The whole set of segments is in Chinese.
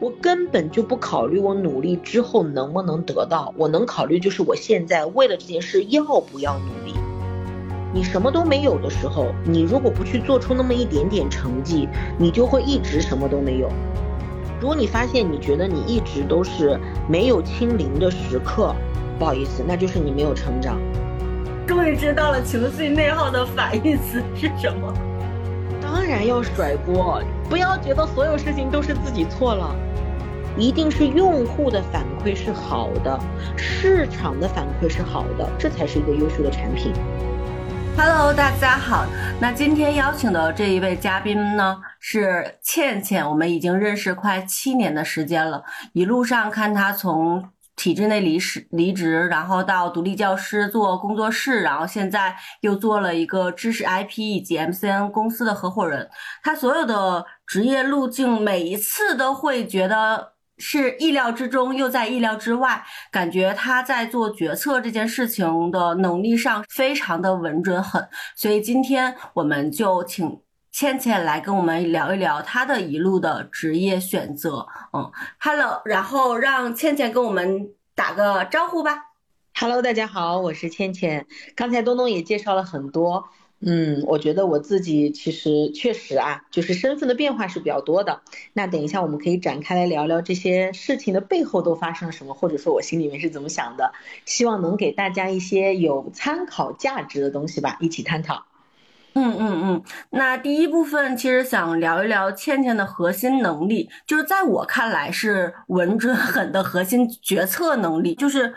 我根本就不考虑我努力之后能不能得到，我能考虑就是我现在为了这件事要不要努力。你什么都没有的时候，你如果不去做出那么一点点成绩，你就会一直什么都没有。如果你发现你觉得你一直都是没有清零的时刻，不好意思，那就是你没有成长。终于知道了情绪内耗的反义词是什么。然要甩锅，不要觉得所有事情都是自己错了，一定是用户的反馈是好的，市场的反馈是好的，这才是一个优秀的产品。Hello，大家好。那今天邀请的这一位嘉宾呢是倩倩，我们已经认识快七年的时间了。一路上看她从体制内离职，离职，然后到独立教师做工作室，然后现在又做了一个知识 IP 以及 MCN 公司的合伙人。他所有的职业路径，每一次都会觉得。是意料之中，又在意料之外。感觉他在做决策这件事情的能力上非常的稳准狠，所以今天我们就请倩倩来跟我们聊一聊她的一路的职业选择。嗯，Hello，然后让倩倩跟我们打个招呼吧。Hello，大家好，我是倩倩。刚才东东也介绍了很多。嗯，我觉得我自己其实确实啊，就是身份的变化是比较多的。那等一下我们可以展开来聊聊这些事情的背后都发生了什么，或者说我心里面是怎么想的，希望能给大家一些有参考价值的东西吧，一起探讨。嗯嗯嗯，那第一部分其实想聊一聊倩倩的核心能力，就是在我看来是稳准狠的核心决策能力，就是。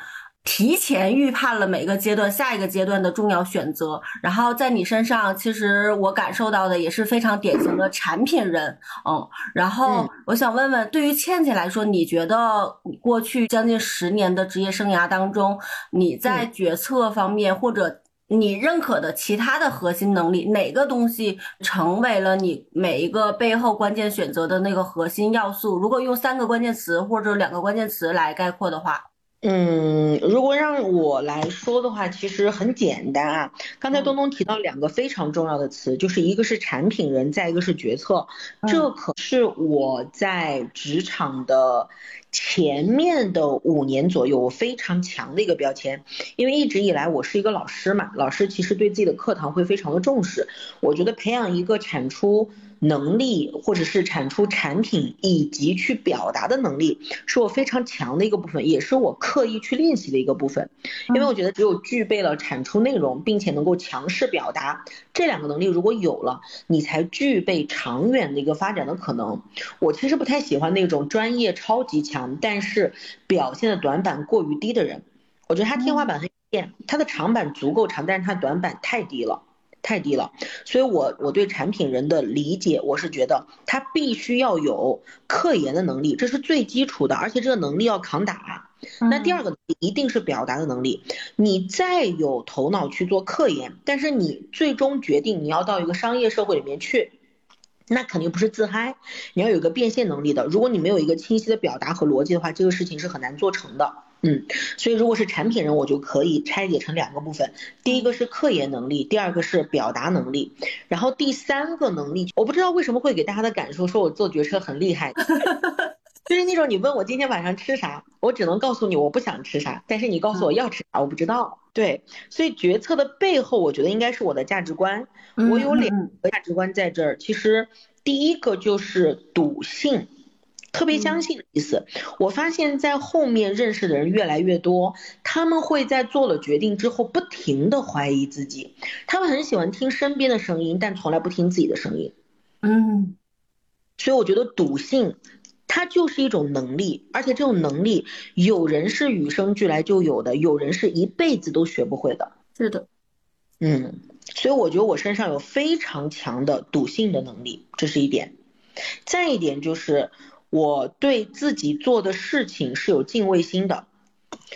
提前预判了每个阶段、下一个阶段的重要选择，然后在你身上，其实我感受到的也是非常典型的产品人，嗯，然后我想问问，对于倩倩来说，你觉得过去将近十年的职业生涯当中，你在决策方面或者你认可的其他的核心能力，哪个东西成为了你每一个背后关键选择的那个核心要素？如果用三个关键词或者两个关键词来概括的话。嗯，如果让我来说的话，其实很简单啊。刚才东东提到两个非常重要的词，就是一个是产品人，再一个是决策。这可是我在职场的前面的五年左右，我非常强的一个标签。因为一直以来我是一个老师嘛，老师其实对自己的课堂会非常的重视。我觉得培养一个产出。能力，或者是产出产品以及去表达的能力，是我非常强的一个部分，也是我刻意去练习的一个部分。因为我觉得只有具备了产出内容，并且能够强势表达这两个能力，如果有了，你才具备长远的一个发展的可能。我其实不太喜欢那种专业超级强，但是表现的短板过于低的人。我觉得他天花板很低，他的长板足够长，但是他短板太低了。太低了，所以我我对产品人的理解，我是觉得他必须要有科研的能力，这是最基础的，而且这个能力要扛打。那第二个一定是表达的能力，你再有头脑去做科研，但是你最终决定你要到一个商业社会里面去，那肯定不是自嗨，你要有个变现能力的。如果你没有一个清晰的表达和逻辑的话，这个事情是很难做成的。嗯，所以如果是产品人，我就可以拆解成两个部分，第一个是科研能力，第二个是表达能力，然后第三个能力，我不知道为什么会给大家的感受说我做决策很厉害，就是那种你问我今天晚上吃啥，我只能告诉你我不想吃啥，但是你告诉我要吃啥，我不知道。对，所以决策的背后，我觉得应该是我的价值观，我有两个价值观在这儿，其实第一个就是笃信。特别相信的意思，我发现，在后面认识的人越来越多，他们会在做了决定之后，不停的怀疑自己。他们很喜欢听身边的声音，但从来不听自己的声音。嗯，所以我觉得笃信，它就是一种能力，而且这种能力，有人是与生俱来就有的，有人是一辈子都学不会的。是的，嗯，所以我觉得我身上有非常强的笃信的能力，这是一点。再一点就是。我对自己做的事情是有敬畏心的，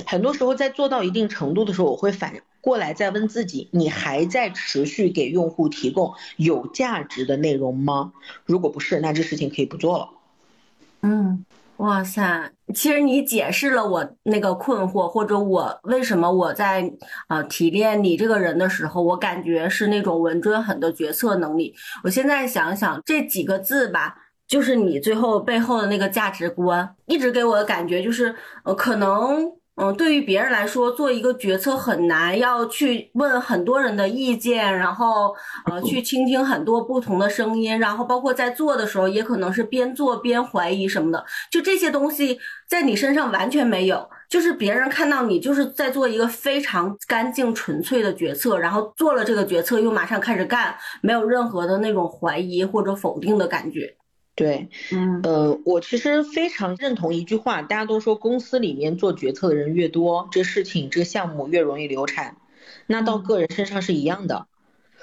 很多时候在做到一定程度的时候，我会反过来再问自己：你还在持续给用户提供有价值的内容吗？如果不是，那这事情可以不做了。嗯，哇塞，其实你解释了我那个困惑，或者我为什么我在啊提炼你这个人的时候，我感觉是那种稳准狠的决策能力。我现在想想这几个字吧。就是你最后背后的那个价值观，一直给我的感觉就是，呃，可能。嗯，对于别人来说，做一个决策很难，要去问很多人的意见，然后呃，去倾听很多不同的声音，然后包括在做的时候，也可能是边做边怀疑什么的。就这些东西在你身上完全没有，就是别人看到你就是在做一个非常干净纯粹的决策，然后做了这个决策又马上开始干，没有任何的那种怀疑或者否定的感觉。对，嗯，呃，我其实非常认同一句话，大家都说公司里面做决策的人越多，这事情这个项目越容易流产。那到个人身上是一样的，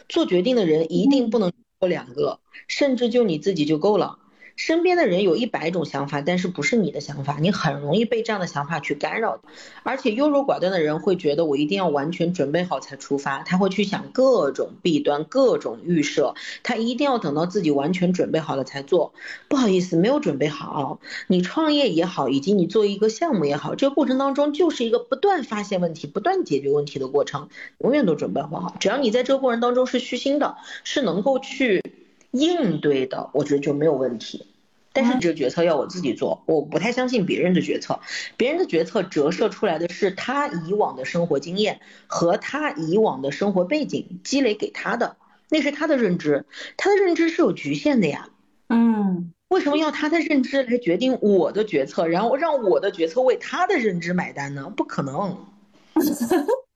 做决定的人一定不能多两个，甚至就你自己就够了。身边的人有一百种想法，但是不是你的想法，你很容易被这样的想法去干扰。而且优柔寡断的人会觉得我一定要完全准备好才出发，他会去想各种弊端、各种预设，他一定要等到自己完全准备好了才做。不好意思，没有准备好。你创业也好，以及你做一个项目也好，这个过程当中就是一个不断发现问题、不断解决问题的过程，永远都准备不好。只要你在这个过程当中是虚心的，是能够去。应对的，我觉得就没有问题。但是这个决策要我自己做，我不太相信别人的决策。别人的决策折射出来的是他以往的生活经验和他以往的生活背景积累给他的，那是他的认知。他的认知是有局限的呀。嗯，为什么要他的认知来决定我的决策，然后让我的决策为他的认知买单呢？不可能。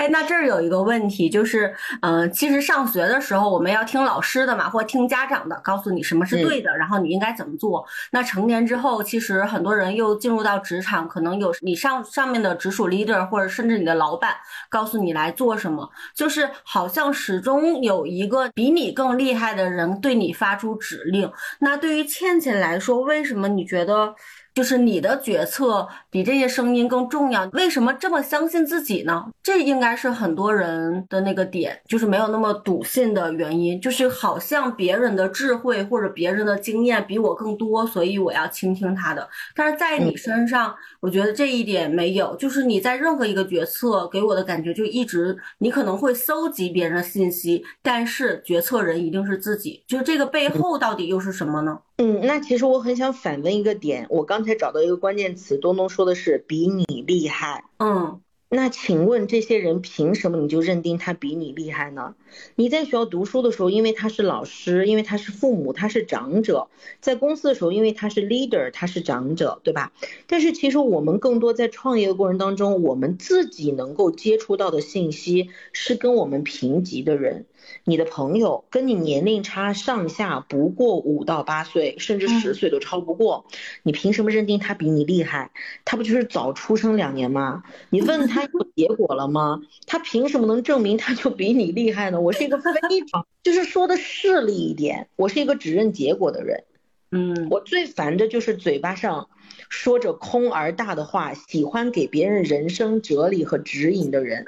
哎，那这儿有一个问题，就是，嗯，其实上学的时候我们要听老师的嘛，或听家长的，告诉你什么是对的，然后你应该怎么做。那成年之后，其实很多人又进入到职场，可能有你上上面的直属 leader，或者甚至你的老板，告诉你来做什么，就是好像始终有一个比你更厉害的人对你发出指令。那对于倩倩来说，为什么你觉得？就是你的决策比这些声音更重要。为什么这么相信自己呢？这应该是很多人的那个点，就是没有那么笃信的原因。就是好像别人的智慧或者别人的经验比我更多，所以我要倾听他的。但是在你身上，我觉得这一点没有。就是你在任何一个决策给我的感觉，就一直你可能会搜集别人的信息，但是决策人一定是自己。就这个背后到底又是什么呢？嗯，那其实我很想反问一个点，我刚才找到一个关键词，东东说的是比你厉害。嗯，那请问这些人凭什么你就认定他比你厉害呢？你在学校读书的时候，因为他是老师，因为他是父母，他是长者；在公司的时候，因为他是 leader，他是长者，对吧？但是其实我们更多在创业的过程当中，我们自己能够接触到的信息是跟我们平级的人。你的朋友跟你年龄差上下不过五到八岁，甚至十岁都超不过，你凭什么认定他比你厉害？他不就是早出生两年吗？你问他有结果了吗？他凭什么能证明他就比你厉害呢？我是一个非常 就是说的势利一点，我是一个只认结果的人。嗯，我最烦的就是嘴巴上。说着空而大的话，喜欢给别人人生哲理和指引的人，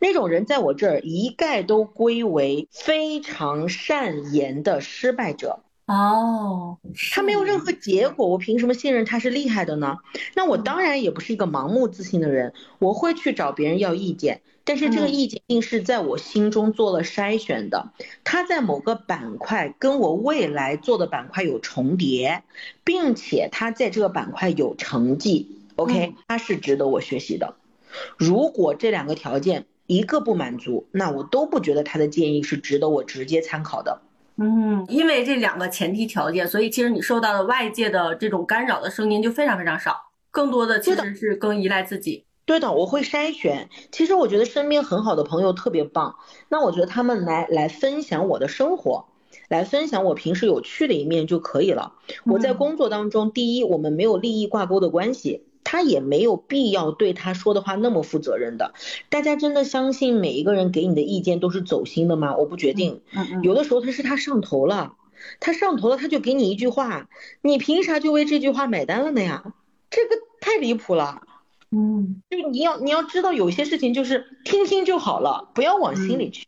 那种人在我这儿一概都归为非常善言的失败者。哦，他没有任何结果，我凭什么信任他是厉害的呢？那我当然也不是一个盲目自信的人，我会去找别人要意见。但是这个意见定是在我心中做了筛选的，它在某个板块跟我未来做的板块有重叠，并且它在这个板块有成绩，OK，它是值得我学习的。如果这两个条件一个不满足，那我都不觉得他的建议是值得我直接参考的。嗯，因为这两个前提条件，所以其实你受到的外界的这种干扰的声音就非常非常少，更多的其实是更依赖自己。对的，我会筛选。其实我觉得身边很好的朋友特别棒。那我觉得他们来来分享我的生活，来分享我平时有趣的一面就可以了。我在工作当中，第一，我们没有利益挂钩的关系，他也没有必要对他说的话那么负责任的。大家真的相信每一个人给你的意见都是走心的吗？我不决定。有的时候他是他上头了，他上头了，他就给你一句话，你凭啥就为这句话买单了呢呀？这个太离谱了。嗯，就你要你要知道，有些事情就是听听就好了，不要往心里去。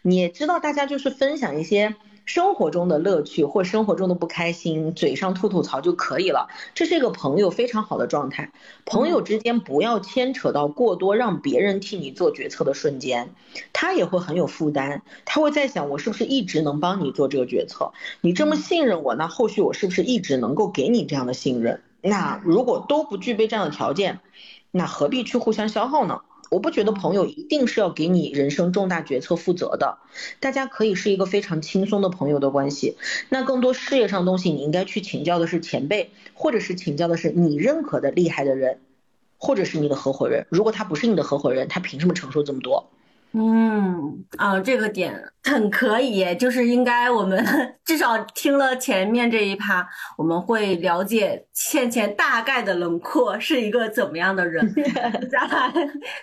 你也知道，大家就是分享一些生活中的乐趣或生活中的不开心，嘴上吐吐槽就可以了。这是一个朋友非常好的状态。朋友之间不要牵扯到过多，让别人替你做决策的瞬间，他也会很有负担。他会在想，我是不是一直能帮你做这个决策？你这么信任我，那后续我是不是一直能够给你这样的信任？那如果都不具备这样的条件，那何必去互相消耗呢？我不觉得朋友一定是要给你人生重大决策负责的，大家可以是一个非常轻松的朋友的关系。那更多事业上东西，你应该去请教的是前辈，或者是请教的是你认可的厉害的人，或者是你的合伙人。如果他不是你的合伙人，他凭什么承受这么多？嗯啊，这个点 很可以，就是应该我们 至少听了前面这一趴，我们会了解倩倩大概的轮廓是一个怎么样的人。接下来，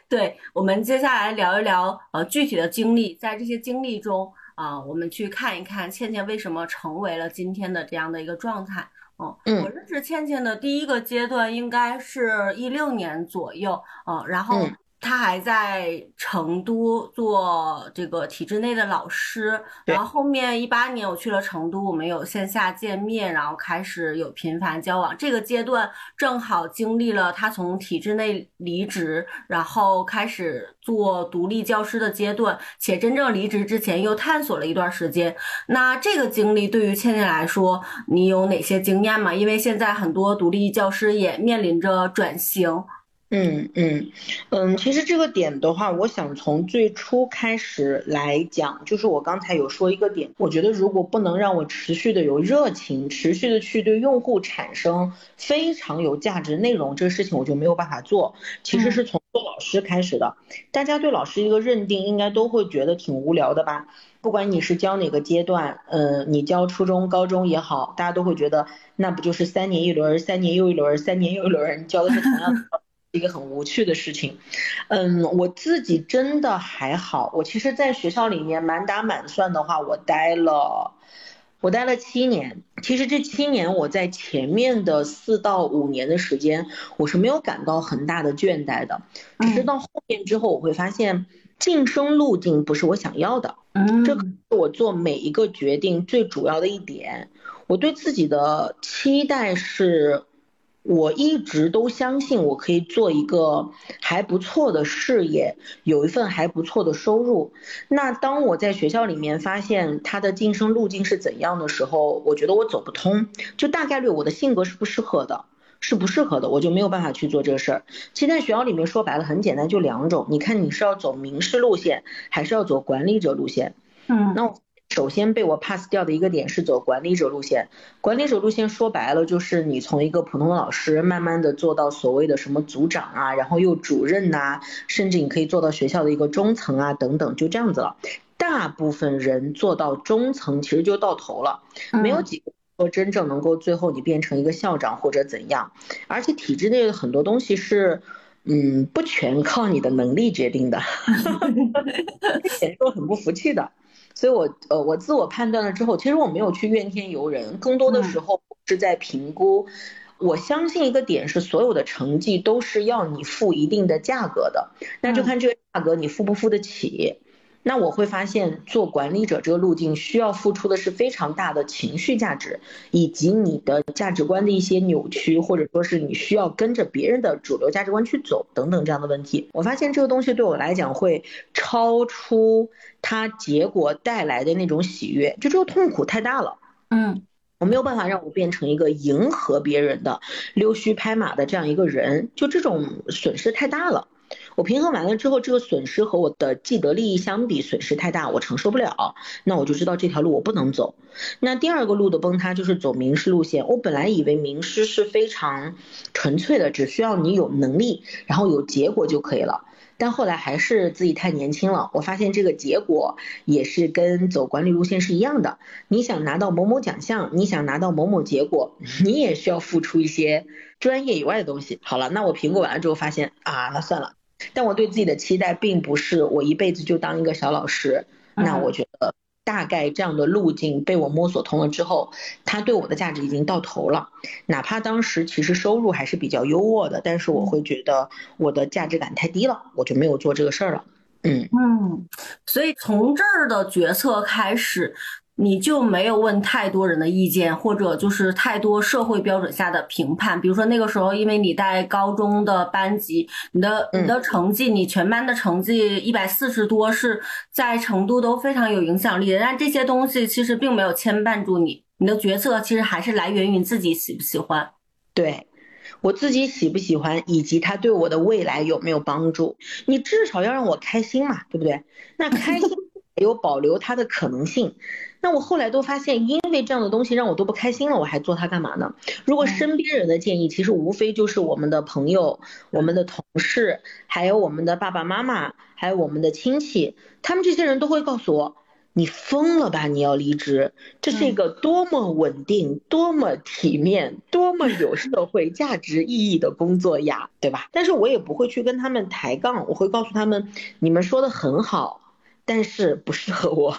对我们接下来聊一聊呃具体的经历，在这些经历中啊，我们去看一看倩倩为什么成为了今天的这样的一个状态。哦，我认识倩倩的第一个阶段应该是一六年左右啊，然后。他还在成都做这个体制内的老师，然后后面一八年我去了成都，我们有线下见面，然后开始有频繁交往。这个阶段正好经历了他从体制内离职，然后开始做独立教师的阶段，且真正离职之前又探索了一段时间。那这个经历对于倩倩来说，你有哪些经验吗？因为现在很多独立教师也面临着转型。嗯嗯嗯，其实这个点的话，我想从最初开始来讲，就是我刚才有说一个点，我觉得如果不能让我持续的有热情，持续的去对用户产生非常有价值内容，这个事情我就没有办法做。其实是从做老师开始的，大家对老师一个认定，应该都会觉得挺无聊的吧？不管你是教哪个阶段，呃，你教初中、高中也好，大家都会觉得那不就是三年一轮，三年又一轮，三年又一轮，你教的是同样的。一个很无趣的事情，嗯，我自己真的还好。我其实，在学校里面满打满算的话，我待了，我待了七年。其实这七年，我在前面的四到五年的时间，我是没有感到很大的倦怠的。只是到后面之后，我会发现晋升路径不是我想要的。嗯，这是我做每一个决定最主要的一点。我对自己的期待是。我一直都相信我可以做一个还不错的事业，有一份还不错的收入。那当我在学校里面发现他的晋升路径是怎样的时候，我觉得我走不通，就大概率我的性格是不适合的，是不适合的，我就没有办法去做这个事儿。其实在学校里面说白了很简单，就两种，你看你是要走名师路线，还是要走管理者路线？嗯，那我。首先被我 pass 掉的一个点是走管理者路线，管理者路线说白了就是你从一个普通的老师慢慢的做到所谓的什么组长啊，然后又主任呐，甚至你可以做到学校的一个中层啊等等，就这样子了。大部分人做到中层其实就到头了，没有几个说真正能够最后你变成一个校长或者怎样。而且体制内的很多东西是，嗯，不全靠你的能力决定的，说很不服气的。所以，我呃，我自我判断了之后，其实我没有去怨天尤人，更多的时候是在评估。我相信一个点是，所有的成绩都是要你付一定的价格的，那就看这个价格你付不付得起。那我会发现，做管理者这个路径需要付出的是非常大的情绪价值，以及你的价值观的一些扭曲，或者说是你需要跟着别人的主流价值观去走等等这样的问题。我发现这个东西对我来讲会超出它结果带来的那种喜悦，就这个痛苦太大了。嗯，我没有办法让我变成一个迎合别人的溜须拍马的这样一个人，就这种损失太大了。我平衡完了之后，这个损失和我的既得利益相比，损失太大，我承受不了。那我就知道这条路我不能走。那第二个路的崩塌就是走名师路线。我本来以为名师是非常纯粹的，只需要你有能力，然后有结果就可以了。但后来还是自己太年轻了，我发现这个结果也是跟走管理路线是一样的。你想拿到某某奖项，你想拿到某某结果，你也需要付出一些专业以外的东西。好了，那我评估完了之后发现啊，那算了。但我对自己的期待并不是我一辈子就当一个小老师，那我觉得大概这样的路径被我摸索通了之后，它对我的价值已经到头了。哪怕当时其实收入还是比较优渥的，但是我会觉得我的价值感太低了，我就没有做这个事儿了。嗯嗯，所以从这儿的决策开始，你就没有问太多人的意见，或者就是太多社会标准下的评判。比如说那个时候，因为你带高中的班级，你的你的成绩，你全班的成绩一百四十多，是在成都都非常有影响力的。但这些东西其实并没有牵绊住你，你的决策其实还是来源于你自己喜不喜欢。对。我自己喜不喜欢，以及他对我的未来有没有帮助？你至少要让我开心嘛，对不对？那开心 有保留它的可能性。那我后来都发现，因为这样的东西让我都不开心了，我还做它干嘛呢？如果身边人的建议，其实无非就是我们的朋友、我们的同事，还有我们的爸爸妈妈，还有我们的亲戚，他们这些人都会告诉我。你疯了吧！你要离职，这是一个多么稳定、多么体面、多么有社会价值意义的工作呀，对吧？但是我也不会去跟他们抬杠，我会告诉他们，你们说的很好，但是不适合我。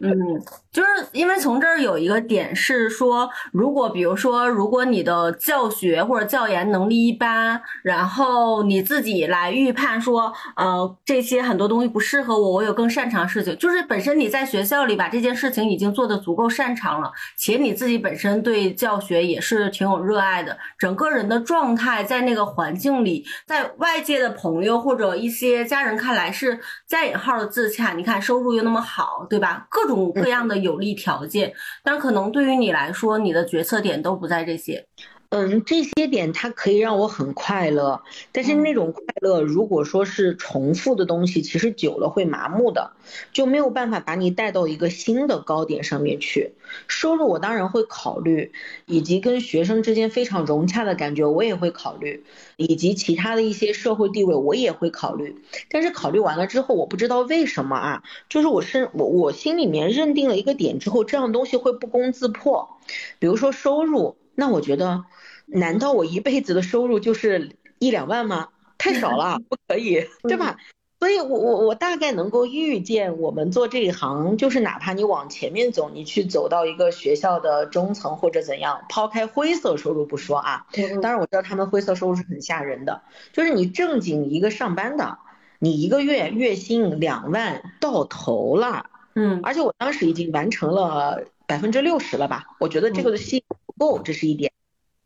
嗯，就是因为从这儿有一个点是说，如果比如说，如果你的教学或者教研能力一般，然后你自己来预判说，呃，这些很多东西不适合我，我有更擅长的事情，就是本身你在学校里把这件事情已经做得足够擅长了，且你自己本身对教学也是挺有热爱的，整个人的状态在那个环境里，在外界的朋友或者一些家人看来是加引号的自洽，你看收入又那么好，对吧？各种各样的有有利条件，但可能对于你来说，你的决策点都不在这些。嗯，这些点它可以让我很快乐，但是那种快乐如果说是重复的东西，其实久了会麻木的，就没有办法把你带到一个新的高点上面去。收入我当然会考虑，以及跟学生之间非常融洽的感觉我也会考虑，以及其他的一些社会地位我也会考虑。但是考虑完了之后，我不知道为什么啊，就是我是我我心里面认定了一个点之后，这样东西会不攻自破。比如说收入，那我觉得。难道我一辈子的收入就是一两万吗？太少了，不可以，对吧？所以，我我我大概能够预见，我们做这一行，就是哪怕你往前面走，你去走到一个学校的中层或者怎样，抛开灰色收入不说啊，当然我知道他们灰色收入是很吓人的，就是你正经一个上班的，你一个月月薪两万到头了，嗯，而且我当时已经完成了百分之六十了吧，我觉得这个的吸不够，这是一点。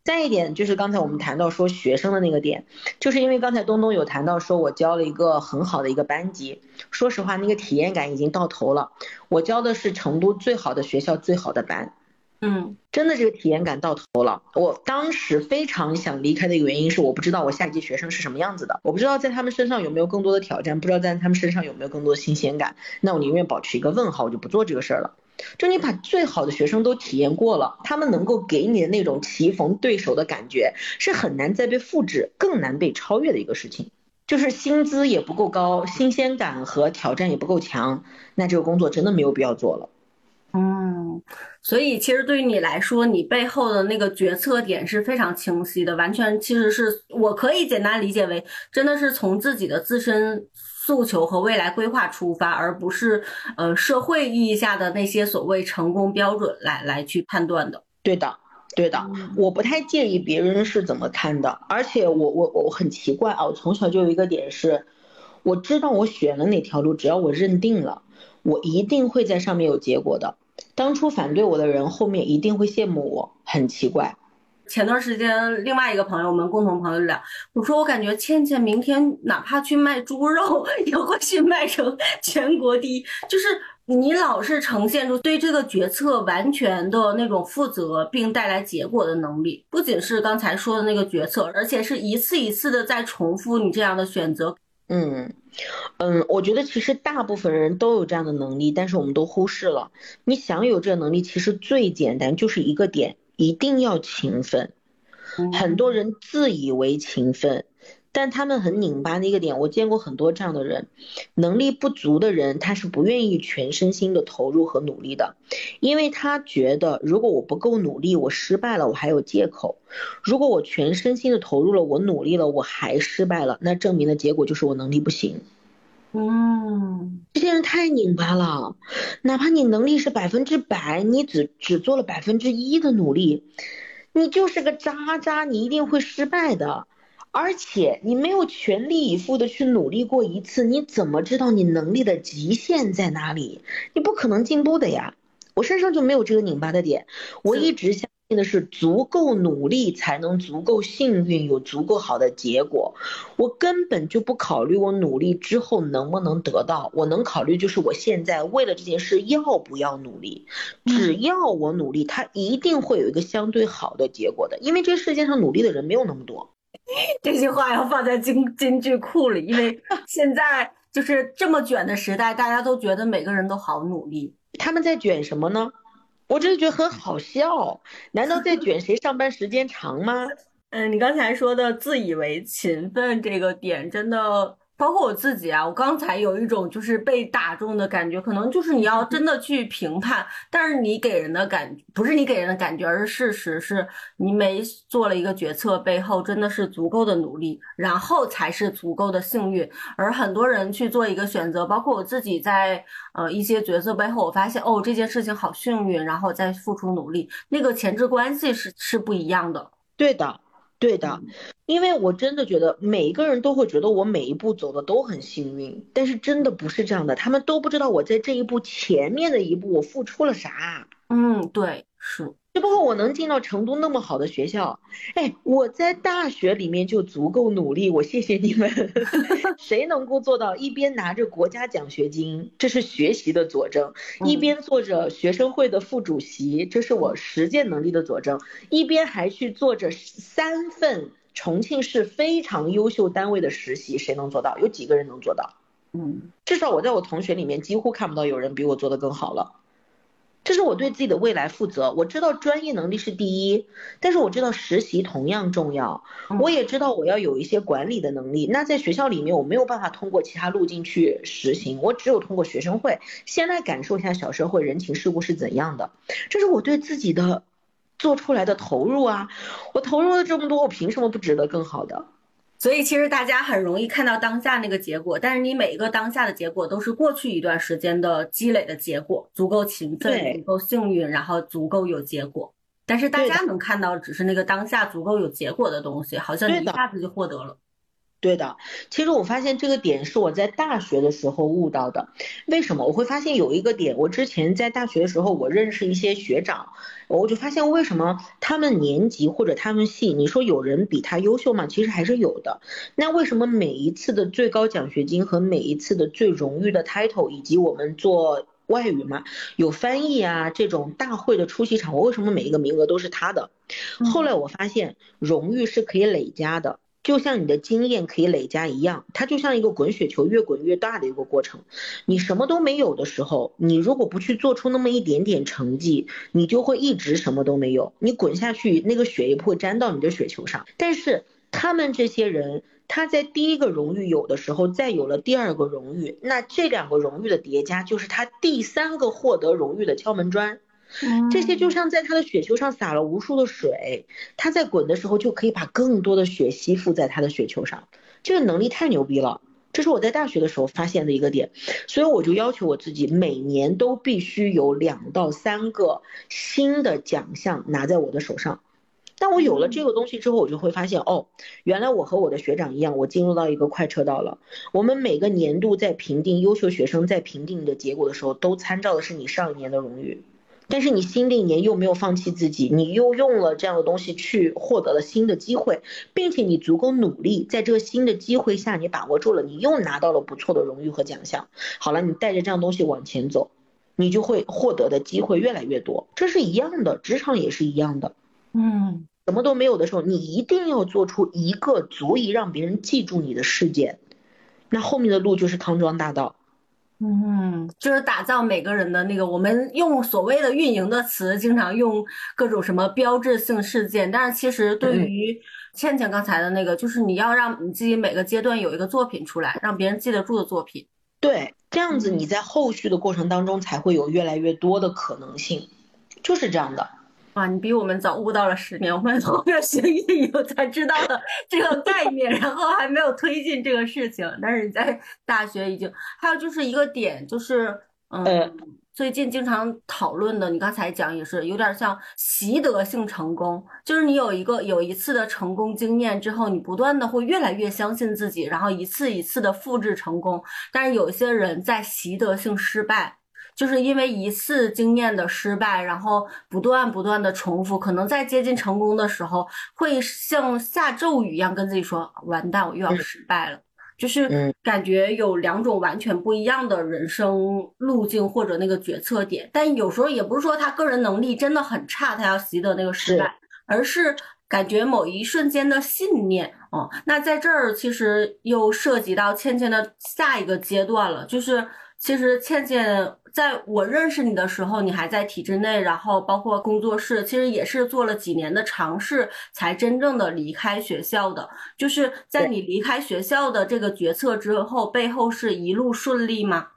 再一点就是刚才我们谈到说学生的那个点，就是因为刚才东东有谈到说我教了一个很好的一个班级，说实话那个体验感已经到头了。我教的是成都最好的学校最好的班，嗯，真的这个体验感到头了。我当时非常想离开的一个原因是我不知道我下一届学生是什么样子的，我不知道在他们身上有没有更多的挑战，不知道在他们身上有没有更多的新鲜感，那我宁愿保持一个问号，我就不做这个事儿了。就你把最好的学生都体验过了，他们能够给你的那种棋逢对手的感觉，是很难再被复制，更难被超越的一个事情。就是薪资也不够高，新鲜感和挑战也不够强，那这个工作真的没有必要做了。嗯，所以其实对于你来说，你背后的那个决策点是非常清晰的，完全其实是我可以简单理解为，真的是从自己的自身。诉求和未来规划出发，而不是呃社会意义下的那些所谓成功标准来来去判断的。对的，对的，我不太介意别人是怎么看的，而且我我我很奇怪啊，我从小就有一个点是，我知道我选了哪条路，只要我认定了，我一定会在上面有结果的。当初反对我的人，后面一定会羡慕我，很奇怪。前段时间，另外一个朋友，我们共同朋友聊，我说我感觉倩倩明天哪怕去卖猪肉，也会去卖成全国第一。就是你老是呈现出对这个决策完全的那种负责，并带来结果的能力，不仅是刚才说的那个决策，而且是一次一次的在重复你这样的选择。嗯嗯，我觉得其实大部分人都有这样的能力，但是我们都忽视了。你想有这个能力，其实最简单就是一个点。一定要勤奋，很多人自以为勤奋，但他们很拧巴的一个点，我见过很多这样的人，能力不足的人，他是不愿意全身心的投入和努力的，因为他觉得如果我不够努力，我失败了，我还有借口；如果我全身心的投入了，我努力了，我还失败了，那证明的结果就是我能力不行。嗯，这些人太拧巴了，哪怕你能力是百分之百，你只只做了百分之一的努力，你就是个渣渣，你一定会失败的。而且你没有全力以赴的去努力过一次，你怎么知道你能力的极限在哪里？你不可能进步的呀。我身上就没有这个拧巴的点，我一直相信的是足够努力才能足够幸运，有足够好的结果。我根本就不考虑我努力之后能不能得到，我能考虑就是我现在为了这件事要不要努力。只要我努力，它一定会有一个相对好的结果的，因为这世界上努力的人没有那么多。这句话要放在金金句库里，因为 现在就是这么卷的时代，大家都觉得每个人都好努力。他们在卷什么呢？我真的觉得很好笑。难道在卷谁上班时间长吗？嗯，你刚才说的自以为勤奋这个点，真的。包括我自己啊，我刚才有一种就是被打中的感觉，可能就是你要真的去评判，但是你给人的感不是你给人的感觉，而是事实是你每做了一个决策背后真的是足够的努力，然后才是足够的幸运。而很多人去做一个选择，包括我自己在呃一些决策背后，我发现哦这件事情好幸运，然后再付出努力，那个前置关系是是不一样的。对的。对的，因为我真的觉得每一个人都会觉得我每一步走的都很幸运，但是真的不是这样的，他们都不知道我在这一步前面的一步我付出了啥。嗯，对，是。就包括我能进到成都那么好的学校，哎，我在大学里面就足够努力，我谢谢你们。谁能够做到一边拿着国家奖学金，这是学习的佐证；一边做着学生会的副主席，这是我实践能力的佐证；一边还去做着三份重庆市非常优秀单位的实习，谁能做到？有几个人能做到？嗯，至少我在我同学里面几乎看不到有人比我做的更好了。这是我对自己的未来负责。我知道专业能力是第一，但是我知道实习同样重要。我也知道我要有一些管理的能力。那在学校里面，我没有办法通过其他路径去实行，我只有通过学生会先来感受一下小社会人情世故是怎样的。这是我对自己的做出来的投入啊！我投入了这么多，我凭什么不值得更好的？所以其实大家很容易看到当下那个结果，但是你每一个当下的结果都是过去一段时间的积累的结果，足够勤奋，足够幸运，然后足够有结果。但是大家能看到只是那个当下足够有结果的东西，好像一下子就获得了。对的，其实我发现这个点是我在大学的时候悟到的。为什么我会发现有一个点？我之前在大学的时候，我认识一些学长，我就发现为什么他们年级或者他们系，你说有人比他优秀吗？其实还是有的。那为什么每一次的最高奖学金和每一次的最荣誉的 title，以及我们做外语嘛，有翻译啊这种大会的出席场，合为什么每一个名额都是他的？后来我发现荣誉是可以累加的。就像你的经验可以累加一样，它就像一个滚雪球，越滚越大的一个过程。你什么都没有的时候，你如果不去做出那么一点点成绩，你就会一直什么都没有。你滚下去，那个雪也不会沾到你的雪球上。但是他们这些人，他在第一个荣誉有的时候，再有了第二个荣誉，那这两个荣誉的叠加，就是他第三个获得荣誉的敲门砖。这些就像在他的雪球上撒了无数的水，他在滚的时候就可以把更多的雪吸附在他的雪球上，这个能力太牛逼了。这是我在大学的时候发现的一个点，所以我就要求我自己每年都必须有两到三个新的奖项拿在我的手上。但我有了这个东西之后，我就会发现，哦，原来我和我的学长一样，我进入到一个快车道了。我们每个年度在评定优秀学生在评定你的结果的时候，都参照的是你上一年的荣誉。但是你新的一年又没有放弃自己，你又用了这样的东西去获得了新的机会，并且你足够努力，在这个新的机会下你把握住了，你又拿到了不错的荣誉和奖项。好了，你带着这样东西往前走，你就会获得的机会越来越多。这是一样的，职场也是一样的。嗯，什么都没有的时候，你一定要做出一个足以让别人记住你的事件，那后面的路就是康庄大道。嗯，就是打造每个人的那个，我们用所谓的运营的词，经常用各种什么标志性事件，但是其实对于倩倩刚才的那个，就是你要让你自己每个阶段有一个作品出来，让别人记得住的作品。对，这样子你在后续的过程当中才会有越来越多的可能性，就是这样的。哇，你比我们早悟到了十年，我们后面学医以后才知道了这个概念，然后还没有推进这个事情。但是你在大学已经，还有就是一个点，就是嗯，最近经常讨论的，你刚才讲也是有点像习得性成功，就是你有一个有一次的成功经验之后，你不断的会越来越相信自己，然后一次一次的复制成功。但是有一些人在习得性失败，就是因为一次经验的失败，然后不断不断的重复，可能在接近成功的时候，会像下咒语一样跟自己说：“完蛋，我又要失败了。”就是感觉有两种完全不一样的人生路径或者那个决策点，但有时候也不是说他个人能力真的很差，他要习得那个失败，而是感觉某一瞬间的信念哦。那在这儿其实又涉及到倩倩的下一个阶段了，就是其实倩倩。在我认识你的时候，你还在体制内，然后包括工作室，其实也是做了几年的尝试，才真正的离开学校的。就是在你离开学校的这个决策之后，背后是一路顺利吗？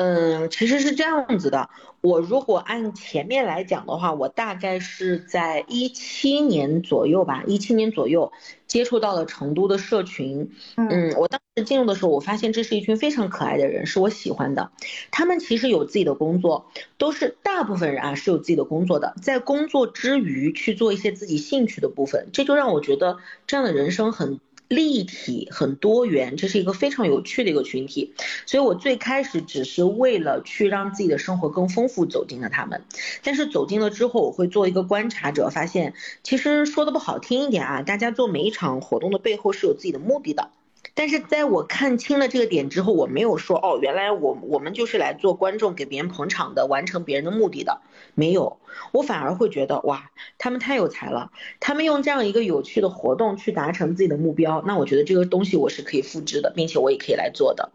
嗯，其实是这样子的。我如果按前面来讲的话，我大概是在一七年左右吧，一七年左右接触到了成都的社群。嗯，我当时进入的时候，我发现这是一群非常可爱的人，是我喜欢的。他们其实有自己的工作，都是大部分人啊是有自己的工作的，在工作之余去做一些自己兴趣的部分，这就让我觉得这样的人生很。立体很多元，这是一个非常有趣的一个群体，所以我最开始只是为了去让自己的生活更丰富走进了他们，但是走进了之后，我会做一个观察者，发现其实说的不好听一点啊，大家做每一场活动的背后是有自己的目的的。但是在我看清了这个点之后，我没有说哦，原来我我们就是来做观众给别人捧场的，完成别人的目的的，没有，我反而会觉得哇，他们太有才了，他们用这样一个有趣的活动去达成自己的目标，那我觉得这个东西我是可以复制的，并且我也可以来做的。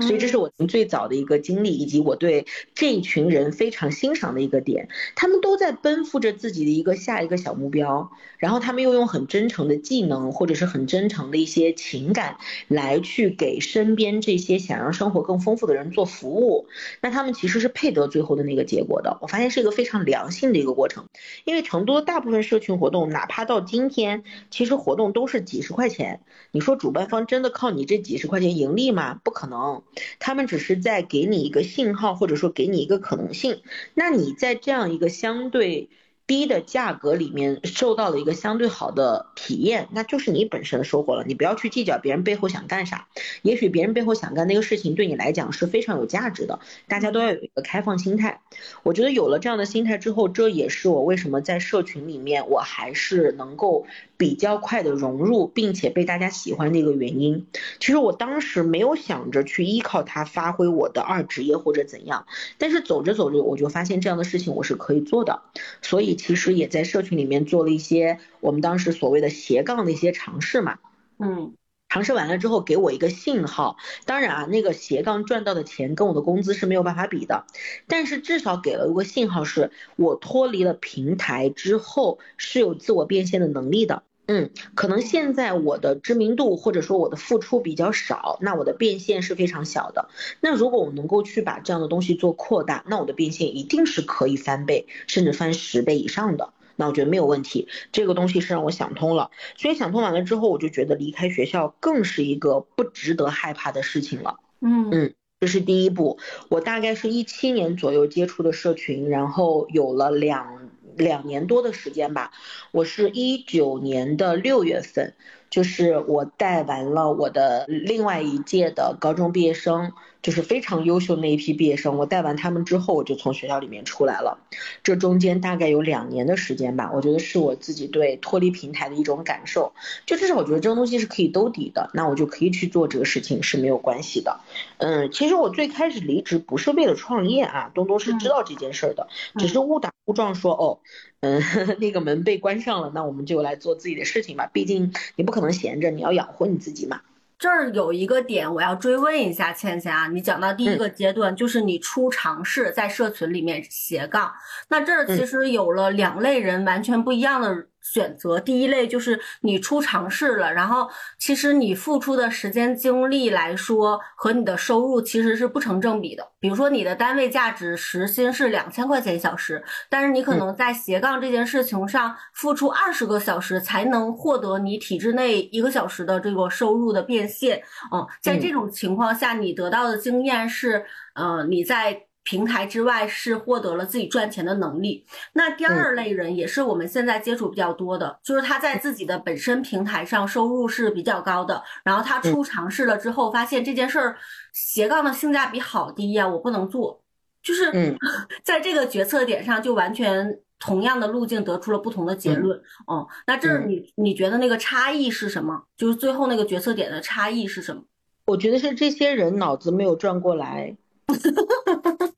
所以这是我从最早的一个经历，以及我对这一群人非常欣赏的一个点。他们都在奔赴着自己的一个下一个小目标，然后他们又用很真诚的技能或者是很真诚的一些情感来去给身边这些想让生活更丰富的人做服务。那他们其实是配得最后的那个结果的。我发现是一个非常良性的一个过程。因为成都的大部分社群活动，哪怕到今天，其实活动都是几十块钱。你说主办方真的靠你这几十块钱盈利吗？不可能。他们只是在给你一个信号，或者说给你一个可能性。那你在这样一个相对。低的价格里面受到了一个相对好的体验，那就是你本身的收获了。你不要去计较别人背后想干啥，也许别人背后想干那个事情对你来讲是非常有价值的。大家都要有一个开放心态。我觉得有了这样的心态之后，这也是我为什么在社群里面我还是能够比较快的融入，并且被大家喜欢的一个原因。其实我当时没有想着去依靠它发挥我的二职业或者怎样，但是走着走着我就发现这样的事情我是可以做的，所以。其实也在社群里面做了一些我们当时所谓的斜杠的一些尝试嘛，嗯，尝试完了之后给我一个信号，当然啊，那个斜杠赚到的钱跟我的工资是没有办法比的，但是至少给了一个信号，是我脱离了平台之后是有自我变现的能力的。嗯，可能现在我的知名度或者说我的付出比较少，那我的变现是非常小的。那如果我能够去把这样的东西做扩大，那我的变现一定是可以翻倍，甚至翻十倍以上的。那我觉得没有问题，这个东西是让我想通了。所以想通完了之后，我就觉得离开学校更是一个不值得害怕的事情了。嗯嗯，这是第一步。我大概是一七年左右接触的社群，然后有了两。两年多的时间吧，我是一九年的六月份，就是我带完了我的另外一届的高中毕业生。就是非常优秀那一批毕业生，我带完他们之后，我就从学校里面出来了。这中间大概有两年的时间吧，我觉得是我自己对脱离平台的一种感受。就至少我觉得这个东西是可以兜底的，那我就可以去做这个事情是没有关系的。嗯，其实我最开始离职不是为了创业啊，东东是知道这件事的，只是误打误撞说哦，嗯，那个门被关上了，那我们就来做自己的事情吧。毕竟你不可能闲着，你要养活你自己嘛。这儿有一个点，我要追问一下倩倩啊，你讲到第一个阶段，就是你初尝试在社群里面斜杠，那这儿其实有了两类人完全不一样的。选择第一类就是你初尝试了，然后其实你付出的时间精力来说和你的收入其实是不成正比的。比如说你的单位价值时薪是两千块钱一小时，但是你可能在斜杠这件事情上付出二十个小时才能获得你体制内一个小时的这个收入的变现。嗯，在这种情况下，你得到的经验是，呃，你在。平台之外是获得了自己赚钱的能力。那第二类人也是我们现在接触比较多的，就是他在自己的本身平台上收入是比较高的，然后他出尝试了之后，发现这件事儿斜杠的性价比好低呀，我不能做，就是 在这个决策点上就完全同样的路径得出了不同的结论。哦，那这你你觉得那个差异是什么？就是最后那个决策点的差异是什么？我觉得是这些人脑子没有转过来。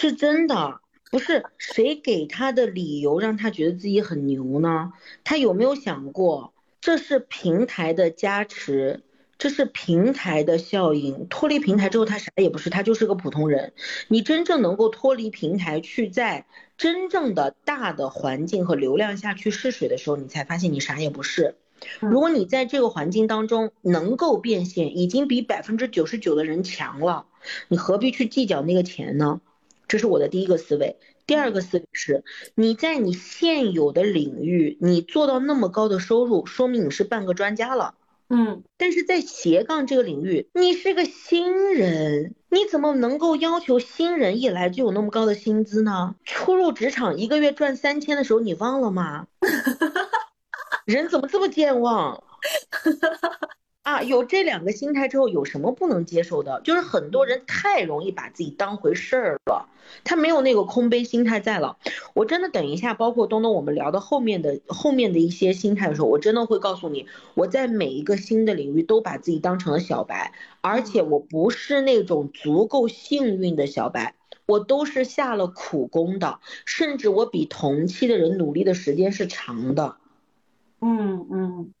是真的，不是谁给他的理由让他觉得自己很牛呢？他有没有想过，这是平台的加持，这是平台的效应。脱离平台之后，他啥也不是，他就是个普通人。你真正能够脱离平台，去在真正的大的环境和流量下去试水的时候，你才发现你啥也不是。如果你在这个环境当中能够变现，已经比百分之九十九的人强了，你何必去计较那个钱呢？这是我的第一个思维。第二个思维是，你在你现有的领域，你做到那么高的收入，说明你是半个专家了。嗯，但是在斜杠这个领域，你是个新人，你怎么能够要求新人一来就有那么高的薪资呢？初入职场一个月赚三千的时候，你忘了吗？人怎么这么健忘？有这两个心态之后，有什么不能接受的？就是很多人太容易把自己当回事儿了，他没有那个空杯心态在了。我真的等一下，包括东东我们聊到后面的后面的一些心态的时候，我真的会告诉你，我在每一个新的领域都把自己当成了小白，而且我不是那种足够幸运的小白，我都是下了苦功的，甚至我比同期的人努力的时间是长的。嗯嗯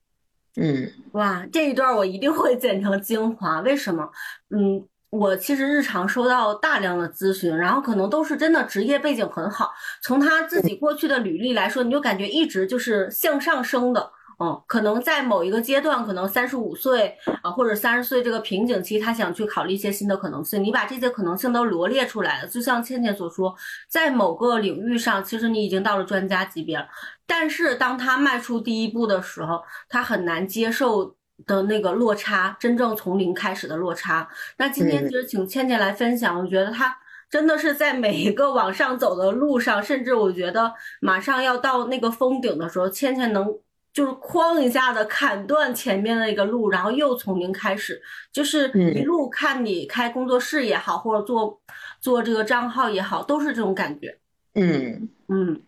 嗯，哇，这一段我一定会剪成精华。为什么？嗯，我其实日常收到大量的咨询，然后可能都是真的职业背景很好，从他自己过去的履历来说，你就感觉一直就是向上升的。嗯，可能在某一个阶段，可能三十五岁啊，或者三十岁这个瓶颈期，他想去考虑一些新的可能性。你把这些可能性都罗列出来了，就像倩倩所说，在某个领域上，其实你已经到了专家级别了。但是当他迈出第一步的时候，他很难接受的那个落差，真正从零开始的落差。那今天其实请倩倩来分享，我觉得他真的是在每一个往上走的路上，甚至我觉得马上要到那个峰顶的时候，倩倩能。就是哐一下子砍断前面的一个路，然后又从零开始，就是一路看你开工作室也好，或者做做这个账号也好，都是这种感觉。嗯嗯。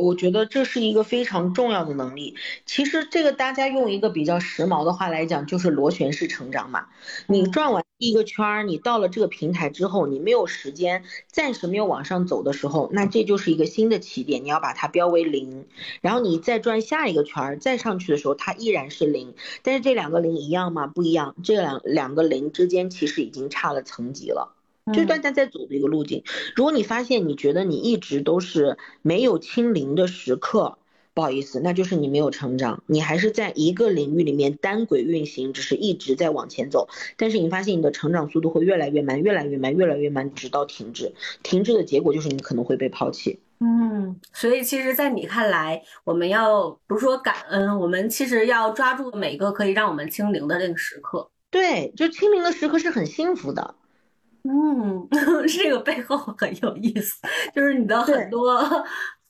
我觉得这是一个非常重要的能力。其实这个大家用一个比较时髦的话来讲，就是螺旋式成长嘛。你转完一个圈儿，你到了这个平台之后，你没有时间，暂时没有往上走的时候，那这就是一个新的起点，你要把它标为零。然后你再转下一个圈儿，再上去的时候，它依然是零。但是这两个零一样吗？不一样。这两两个零之间其实已经差了层级了。就大家在走的一个路径，如果你发现你觉得你一直都是没有清零的时刻，不好意思，那就是你没有成长，你还是在一个领域里面单轨运行，只是一直在往前走，但是你发现你的成长速度会越来越慢，越来越慢，越来越慢，直到停滞。停滞的结果就是你可能会被抛弃。嗯，所以其实，在你看来，我们要不是说感恩，我们其实要抓住每个可以让我们清零的那个时刻。对，就清零的时刻是很幸福的。嗯，这个背后很有意思，就是你的很多。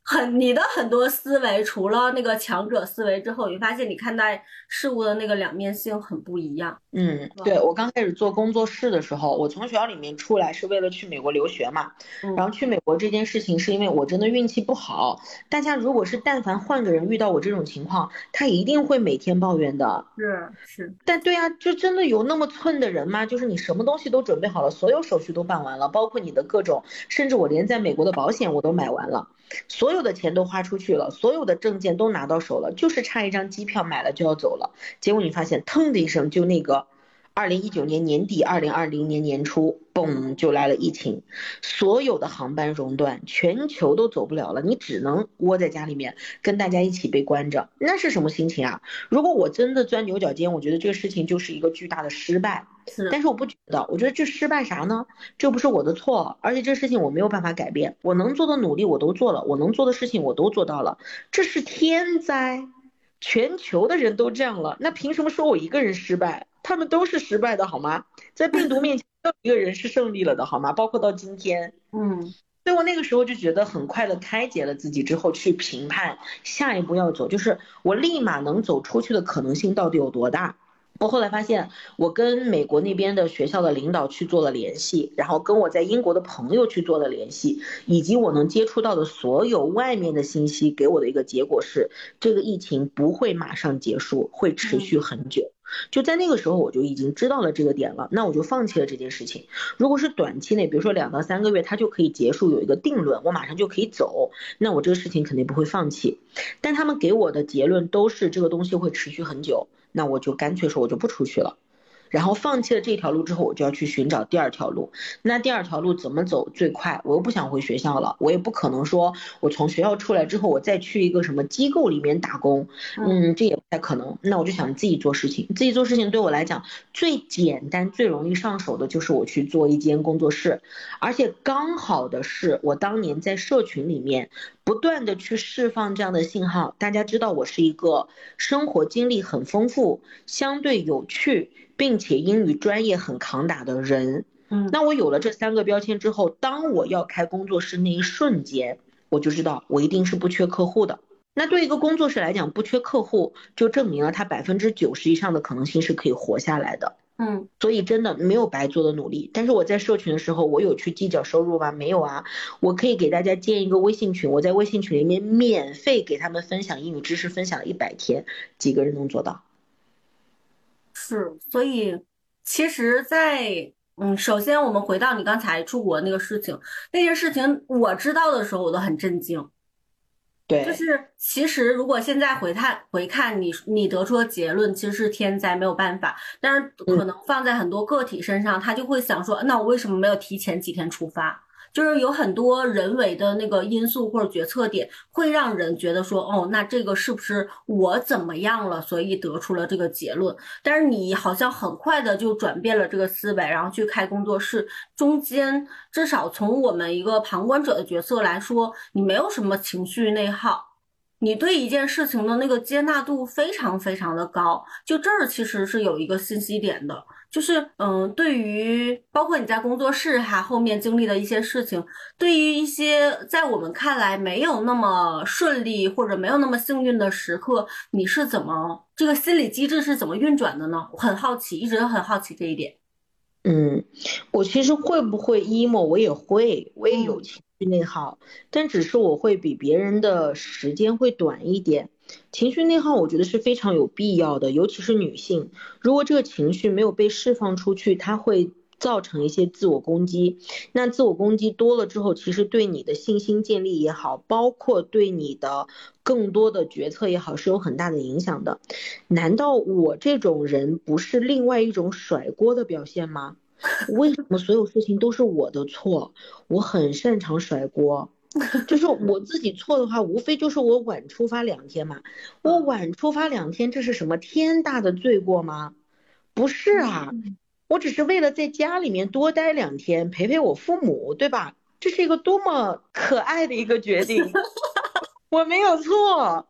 很，你的很多思维，除了那个强者思维之后，你发现你看待事物的那个两面性很不一样。嗯，对我刚开始做工作室的时候，我从学校里面出来是为了去美国留学嘛。然后去美国这件事情是因为我真的运气不好。大家如果是但凡换个人遇到我这种情况，他一定会每天抱怨的。是是。但对啊，就真的有那么寸的人吗？就是你什么东西都准备好了，所有手续都办完了，包括你的各种，甚至我连在美国的保险我都买完了。所有的钱都花出去了，所有的证件都拿到手了，就是差一张机票买了就要走了。结果你发现，腾的一声，就那个。二零一九年年底，二零二零年年初，嘣就来了疫情，所有的航班熔断，全球都走不了了，你只能窝在家里面，跟大家一起被关着，那是什么心情啊？如果我真的钻牛角尖，我觉得这个事情就是一个巨大的失败。是，但是我不觉得，我觉得这失败啥呢？这不是我的错，而且这事情我没有办法改变，我能做的努力我都做了，我能做的事情我都做到了，这是天灾，全球的人都这样了，那凭什么说我一个人失败？他们都是失败的，好吗？在病毒面前，没有一个人是胜利了的，好吗？包括到今天，嗯。所以我那个时候就觉得很快的开解了自己之后去评判下一步要走，就是我立马能走出去的可能性到底有多大。我后来发现，我跟美国那边的学校的领导去做了联系，然后跟我在英国的朋友去做了联系，以及我能接触到的所有外面的信息，给我的一个结果是，这个疫情不会马上结束，会持续很久。就在那个时候，我就已经知道了这个点了，那我就放弃了这件事情。如果是短期内，比如说两到三个月，它就可以结束，有一个定论，我马上就可以走，那我这个事情肯定不会放弃。但他们给我的结论都是这个东西会持续很久，那我就干脆说我就不出去了。然后放弃了这条路之后，我就要去寻找第二条路。那第二条路怎么走最快？我又不想回学校了，我也不可能说我从学校出来之后，我再去一个什么机构里面打工，嗯，这也不太可能。那我就想自己做事情，自己做事情对我来讲最简单、最容易上手的就是我去做一间工作室，而且刚好的是我当年在社群里面不断的去释放这样的信号，大家知道我是一个生活经历很丰富、相对有趣。并且英语专业很扛打的人，嗯，那我有了这三个标签之后，当我要开工作室那一瞬间，我就知道我一定是不缺客户的。那对一个工作室来讲，不缺客户就证明了他百分之九十以上的可能性是可以活下来的。嗯，所以真的没有白做的努力。但是我在社群的时候，我有去计较收入吗？没有啊。我可以给大家建一个微信群，我在微信群里面免费给他们分享英语知识，分享了一百天，几个人能做到？是，所以其实，在嗯，首先我们回到你刚才出国那个事情，那件事情我知道的时候，我都很震惊。对，就是其实如果现在回看回看你你得出的结论，其实是天灾没有办法，但是可能放在很多个体身上，他就会想说，那我为什么没有提前几天出发？就是有很多人为的那个因素或者决策点，会让人觉得说，哦，那这个是不是我怎么样了，所以得出了这个结论？但是你好像很快的就转变了这个思维，然后去开工作室，中间至少从我们一个旁观者的角色来说，你没有什么情绪内耗。你对一件事情的那个接纳度非常非常的高，就这儿其实是有一个信息点的，就是嗯，对于包括你在工作室哈后面经历的一些事情，对于一些在我们看来没有那么顺利或者没有那么幸运的时刻，你是怎么这个心理机制是怎么运转的呢？我很好奇，一直都很好奇这一点。嗯，我其实会不会 emo，我也会，我也有情绪内耗，但只是我会比别人的时间会短一点。情绪内耗，我觉得是非常有必要的，尤其是女性，如果这个情绪没有被释放出去，它会。造成一些自我攻击，那自我攻击多了之后，其实对你的信心建立也好，包括对你的更多的决策也好，是有很大的影响的。难道我这种人不是另外一种甩锅的表现吗？为什么所有事情都是我的错？我很擅长甩锅，就是我自己错的话，无非就是我晚出发两天嘛。我晚出发两天，这是什么天大的罪过吗？不是啊。我只是为了在家里面多待两天，陪陪我父母，对吧？这是一个多么可爱的一个决定，我没有错。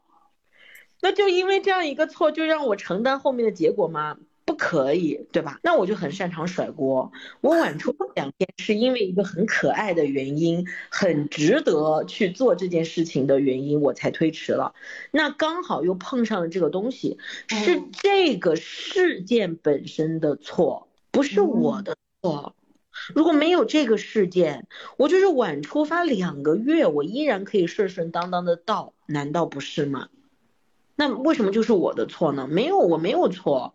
那就因为这样一个错，就让我承担后面的结果吗？不可以，对吧？那我就很擅长甩锅。我晚出 两天是因为一个很可爱的原因，很值得去做这件事情的原因，我才推迟了。那刚好又碰上了这个东西，是这个事件本身的错。不是我的错，如果没有这个事件，我就是晚出发两个月，我依然可以顺顺当当的到，难道不是吗？那为什么就是我的错呢？没有，我没有错。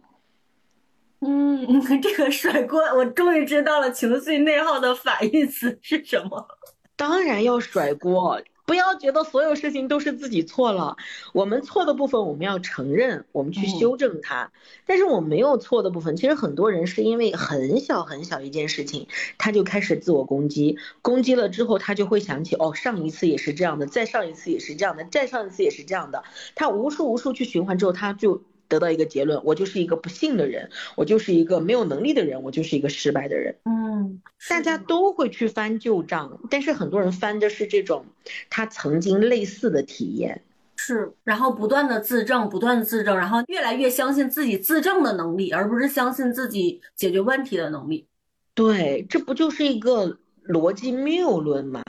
嗯，这个甩锅，我终于知道了情绪内耗的反义词是什么。当然要甩锅。不要觉得所有事情都是自己错了，我们错的部分我们要承认，我们去修正它。但是我没有错的部分，其实很多人是因为很小很小一件事情，他就开始自我攻击，攻击了之后他就会想起，哦，上一次也是这样的，再上一次也是这样的，再上一次也是这样的，他无数无数去循环之后，他就。得到一个结论，我就是一个不幸的人，我就是一个没有能力的人，我就是一个失败的人。嗯，大家都会去翻旧账，但是很多人翻的是这种他曾经类似的体验。是，然后不断的自证，不断的自证，然后越来越相信自己自证的能力，而不是相信自己解决问题的能力。对，这不就是一个逻辑谬论吗？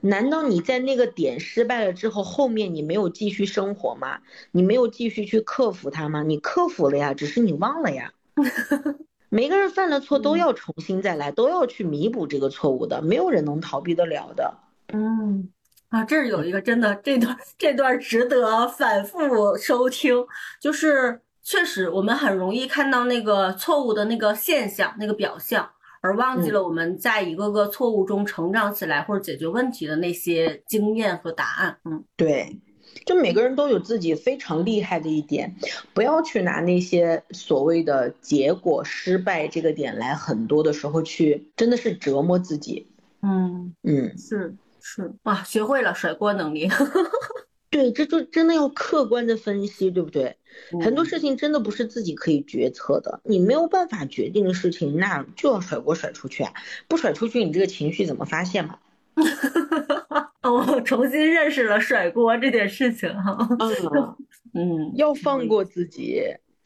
难道你在那个点失败了之后，后面你没有继续生活吗？你没有继续去克服它吗？你克服了呀，只是你忘了呀。每个人犯了错都要重新再来，都要去弥补这个错误的，没有人能逃避得了的。嗯，啊，这儿有一个真的，这段这段值得反复收听，就是确实我们很容易看到那个错误的那个现象、那个表象，而忘记了我们在一个个错误中成长起来或者解决问题的那些经验和答案。嗯，对。就每个人都有自己非常厉害的一点，不要去拿那些所谓的结果失败这个点来，很多的时候去真的是折磨自己。嗯嗯，是是哇，学会了甩锅能力。对，这就真的要客观的分析，对不对？很多事情真的不是自己可以决策的，你没有办法决定的事情，那就要甩锅甩出去啊！不甩出去，你这个情绪怎么发泄嘛？哦，重新认识了甩锅这件事情哈。嗯嗯，要放过自己。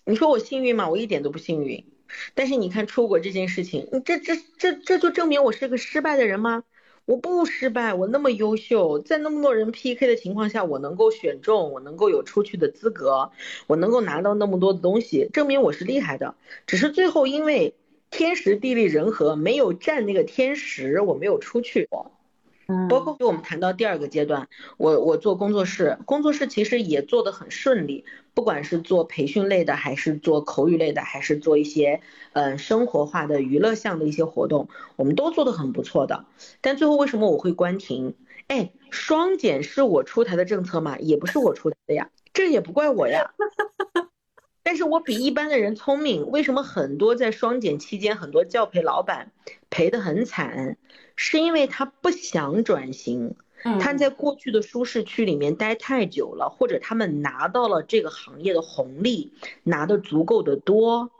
你说我幸运吗？我一点都不幸运。但是你看出国这件事情，你这这这这就证明我是个失败的人吗？我不失败，我那么优秀，在那么多人 PK 的情况下，我能够选中，我能够有出去的资格，我能够拿到那么多的东西，证明我是厉害的。只是最后因为天时地利人和，没有占那个天时，我没有出去。嗯，包括我们谈到第二个阶段，我我做工作室，工作室其实也做得很顺利，不管是做培训类的，还是做口语类的，还是做一些嗯生活化的娱乐项的一些活动，我们都做得很不错的。但最后为什么我会关停？哎，双减是我出台的政策吗？也不是我出台的呀，这也不怪我呀。但是我比一般的人聪明，为什么很多在双减期间，很多教培老板赔得很惨？是因为他不想转型，他在过去的舒适区里面待太久了，或者他们拿到了这个行业的红利，拿的足够的多，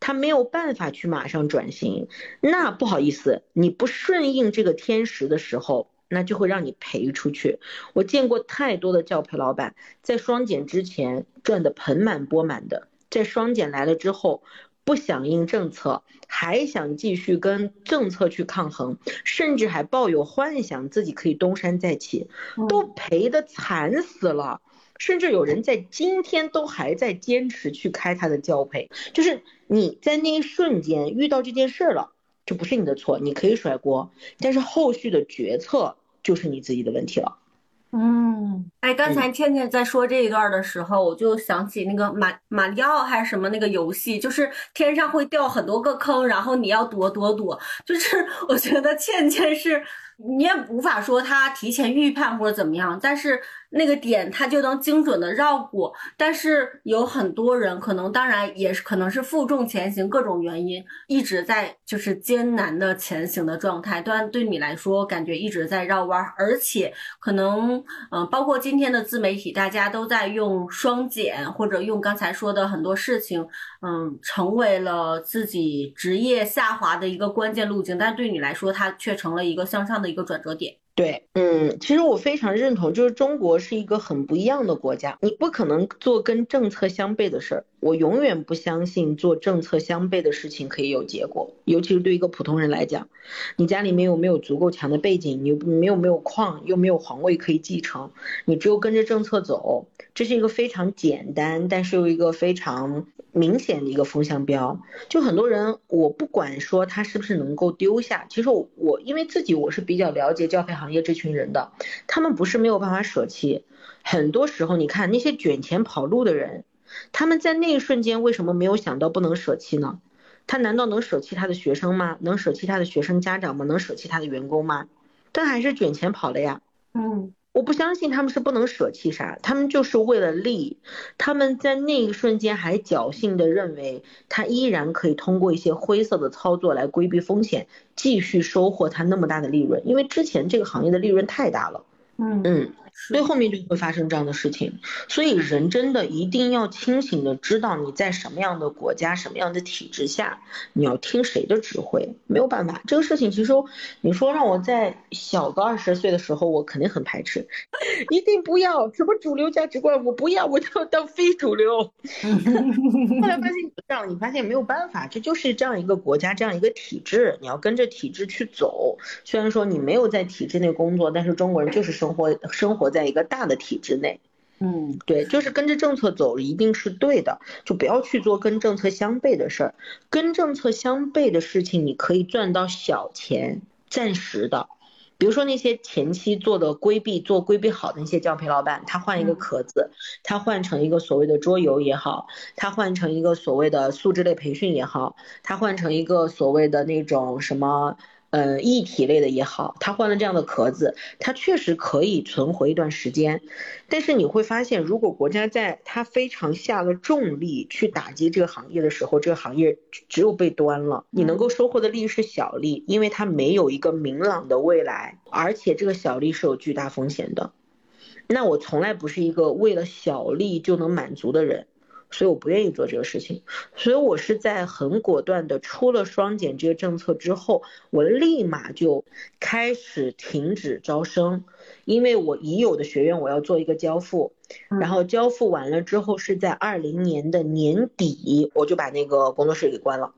他没有办法去马上转型。那不好意思，你不顺应这个天时的时候，那就会让你赔出去。我见过太多的教培老板在双减之前赚得盆满钵满的，在双减来了之后。不响应政策，还想继续跟政策去抗衡，甚至还抱有幻想自己可以东山再起，都赔得惨死了。甚至有人在今天都还在坚持去开他的教培，就是你在那一瞬间遇到这件事了，这不是你的错，你可以甩锅，但是后续的决策就是你自己的问题了。嗯，哎，刚才倩倩在说这一段的时候，我就想起那个马马里奥还是什么那个游戏，就是天上会掉很多个坑，然后你要躲躲躲。就是我觉得倩倩是，你也无法说他提前预判或者怎么样，但是。那个点他就能精准的绕过，但是有很多人可能，当然也是可能是负重前行，各种原因一直在就是艰难的前行的状态。但对你来说，感觉一直在绕弯，而且可能嗯，包括今天的自媒体，大家都在用双减或者用刚才说的很多事情，嗯，成为了自己职业下滑的一个关键路径。但对你来说，它却成了一个向上的一个转折点。对，嗯，其实我非常认同，就是中国是一个很不一样的国家，你不可能做跟政策相悖的事儿。我永远不相信做政策相悖的事情可以有结果，尤其是对一个普通人来讲，你家里面又没有足够强的背景，你又没有没有矿，又没有皇位可以继承，你只有跟着政策走，这是一个非常简单，但是又一个非常明显的一个风向标。就很多人，我不管说他是不是能够丢下，其实我我因为自己我是比较了解教培行业这群人的，他们不是没有办法舍弃，很多时候你看那些卷钱跑路的人。他们在那一瞬间为什么没有想到不能舍弃呢？他难道能舍弃他的学生吗？能舍弃他的学生家长吗？能舍弃他的员工吗？但还是卷钱跑了呀。嗯，我不相信他们是不能舍弃啥，他们就是为了利。他们在那一瞬间还侥幸的认为，他依然可以通过一些灰色的操作来规避风险，继续收获他那么大的利润。因为之前这个行业的利润太大了。嗯嗯。所以后面就会发生这样的事情。所以人真的一定要清醒的知道你在什么样的国家、什么样的体制下，你要听谁的指挥。没有办法，这个事情其实你说让我在小个二十岁的时候，我肯定很排斥，一定不要什么主流价值观，我不要，我就要当非主流。后来发现这样，你发现没有办法，这就是这样一个国家，这样一个体制，你要跟着体制去走。虽然说你没有在体制内工作，但是中国人就是生活生活在一个大的体制内。嗯，对，就是跟着政策走，一定是对的，就不要去做跟政策相悖的事儿。跟政策相悖的事情，你可以赚到小钱，暂时的。比如说那些前期做的规避、做规避好的那些教培老板，他换一个壳子，他换成一个所谓的桌游也好，他换成一个所谓的素质类培训也好，他换成一个所谓的那种什么。呃，一体类的也好，他换了这样的壳子，它确实可以存活一段时间。但是你会发现，如果国家在它非常下了重力去打击这个行业的时候，这个行业只有被端了。你能够收获的利益是小利，因为它没有一个明朗的未来，而且这个小利是有巨大风险的。那我从来不是一个为了小利就能满足的人。所以我不愿意做这个事情，所以我是在很果断的出了双减这个政策之后，我立马就开始停止招生，因为我已有的学院我要做一个交付，然后交付完了之后是在二零年的年底，我就把那个工作室给关了。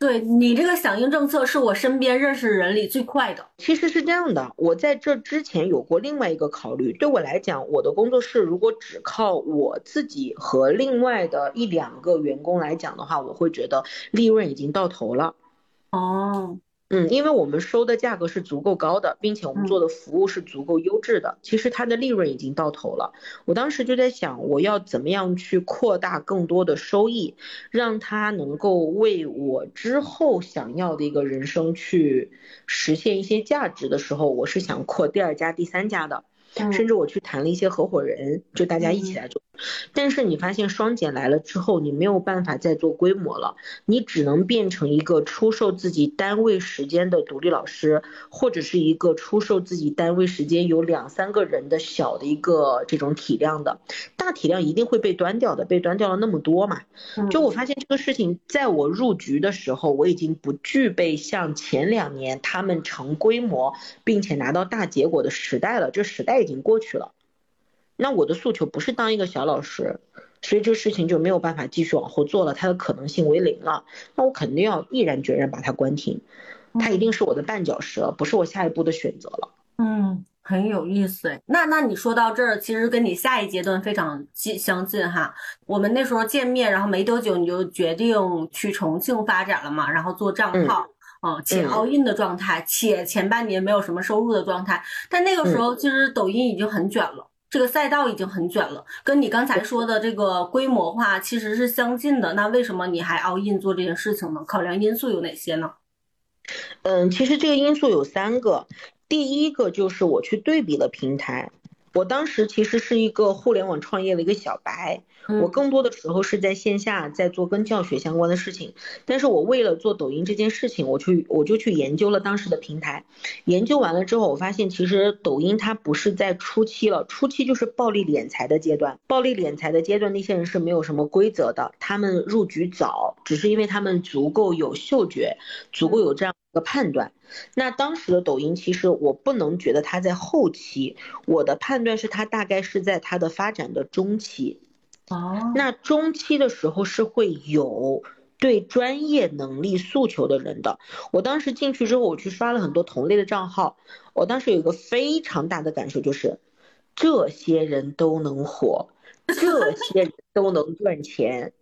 对你这个响应政策是我身边认识人里最快的。其实是这样的，我在这之前有过另外一个考虑。对我来讲，我的工作室如果只靠我自己和另外的一两个员工来讲的话，我会觉得利润已经到头了。哦。嗯，因为我们收的价格是足够高的，并且我们做的服务是足够优质的，其实它的利润已经到头了。我当时就在想，我要怎么样去扩大更多的收益，让它能够为我之后想要的一个人生去实现一些价值的时候，我是想扩第二家、第三家的。甚至我去谈了一些合伙人，就大家一起来做。但是你发现双减来了之后，你没有办法再做规模了，你只能变成一个出售自己单位时间的独立老师，或者是一个出售自己单位时间有两三个人的小的一个这种体量的，大体量一定会被端掉的，被端掉了那么多嘛。就我发现这个事情，在我入局的时候，我已经不具备像前两年他们成规模并且拿到大结果的时代了，这时代已经过去了。那我的诉求不是当一个小老师，所以这个事情就没有办法继续往后做了，它的可能性为零了。那我肯定要毅然决然把它关停，它一定是我的绊脚石，不是我下一步的选择了。嗯，很有意思哎。那那你说到这儿，其实跟你下一阶段非常近相近哈。我们那时候见面，然后没多久你就决定去重庆发展了嘛，然后做账号啊，且 all in 的状态，且前半年没有什么收入的状态。但那个时候其实抖音已经很卷了。这个赛道已经很卷了，跟你刚才说的这个规模化其实是相近的。那为什么你还熬印做这件事情呢？考量因素有哪些呢？嗯，其实这个因素有三个，第一个就是我去对比了平台。我当时其实是一个互联网创业的一个小白，我更多的时候是在线下在做跟教学相关的事情。但是我为了做抖音这件事情，我去我就去研究了当时的平台。研究完了之后，我发现其实抖音它不是在初期了，初期就是暴力敛财的阶段。暴力敛财的阶段，那些人是没有什么规则的，他们入局早，只是因为他们足够有嗅觉，足够有这样一个判断。那当时的抖音，其实我不能觉得它在后期，我的判断是它大概是在它的发展的中期。哦，那中期的时候是会有对专业能力诉求的人的。我当时进去之后，我去刷了很多同类的账号，我当时有一个非常大的感受就是，这些人都能火，这些人都能赚钱，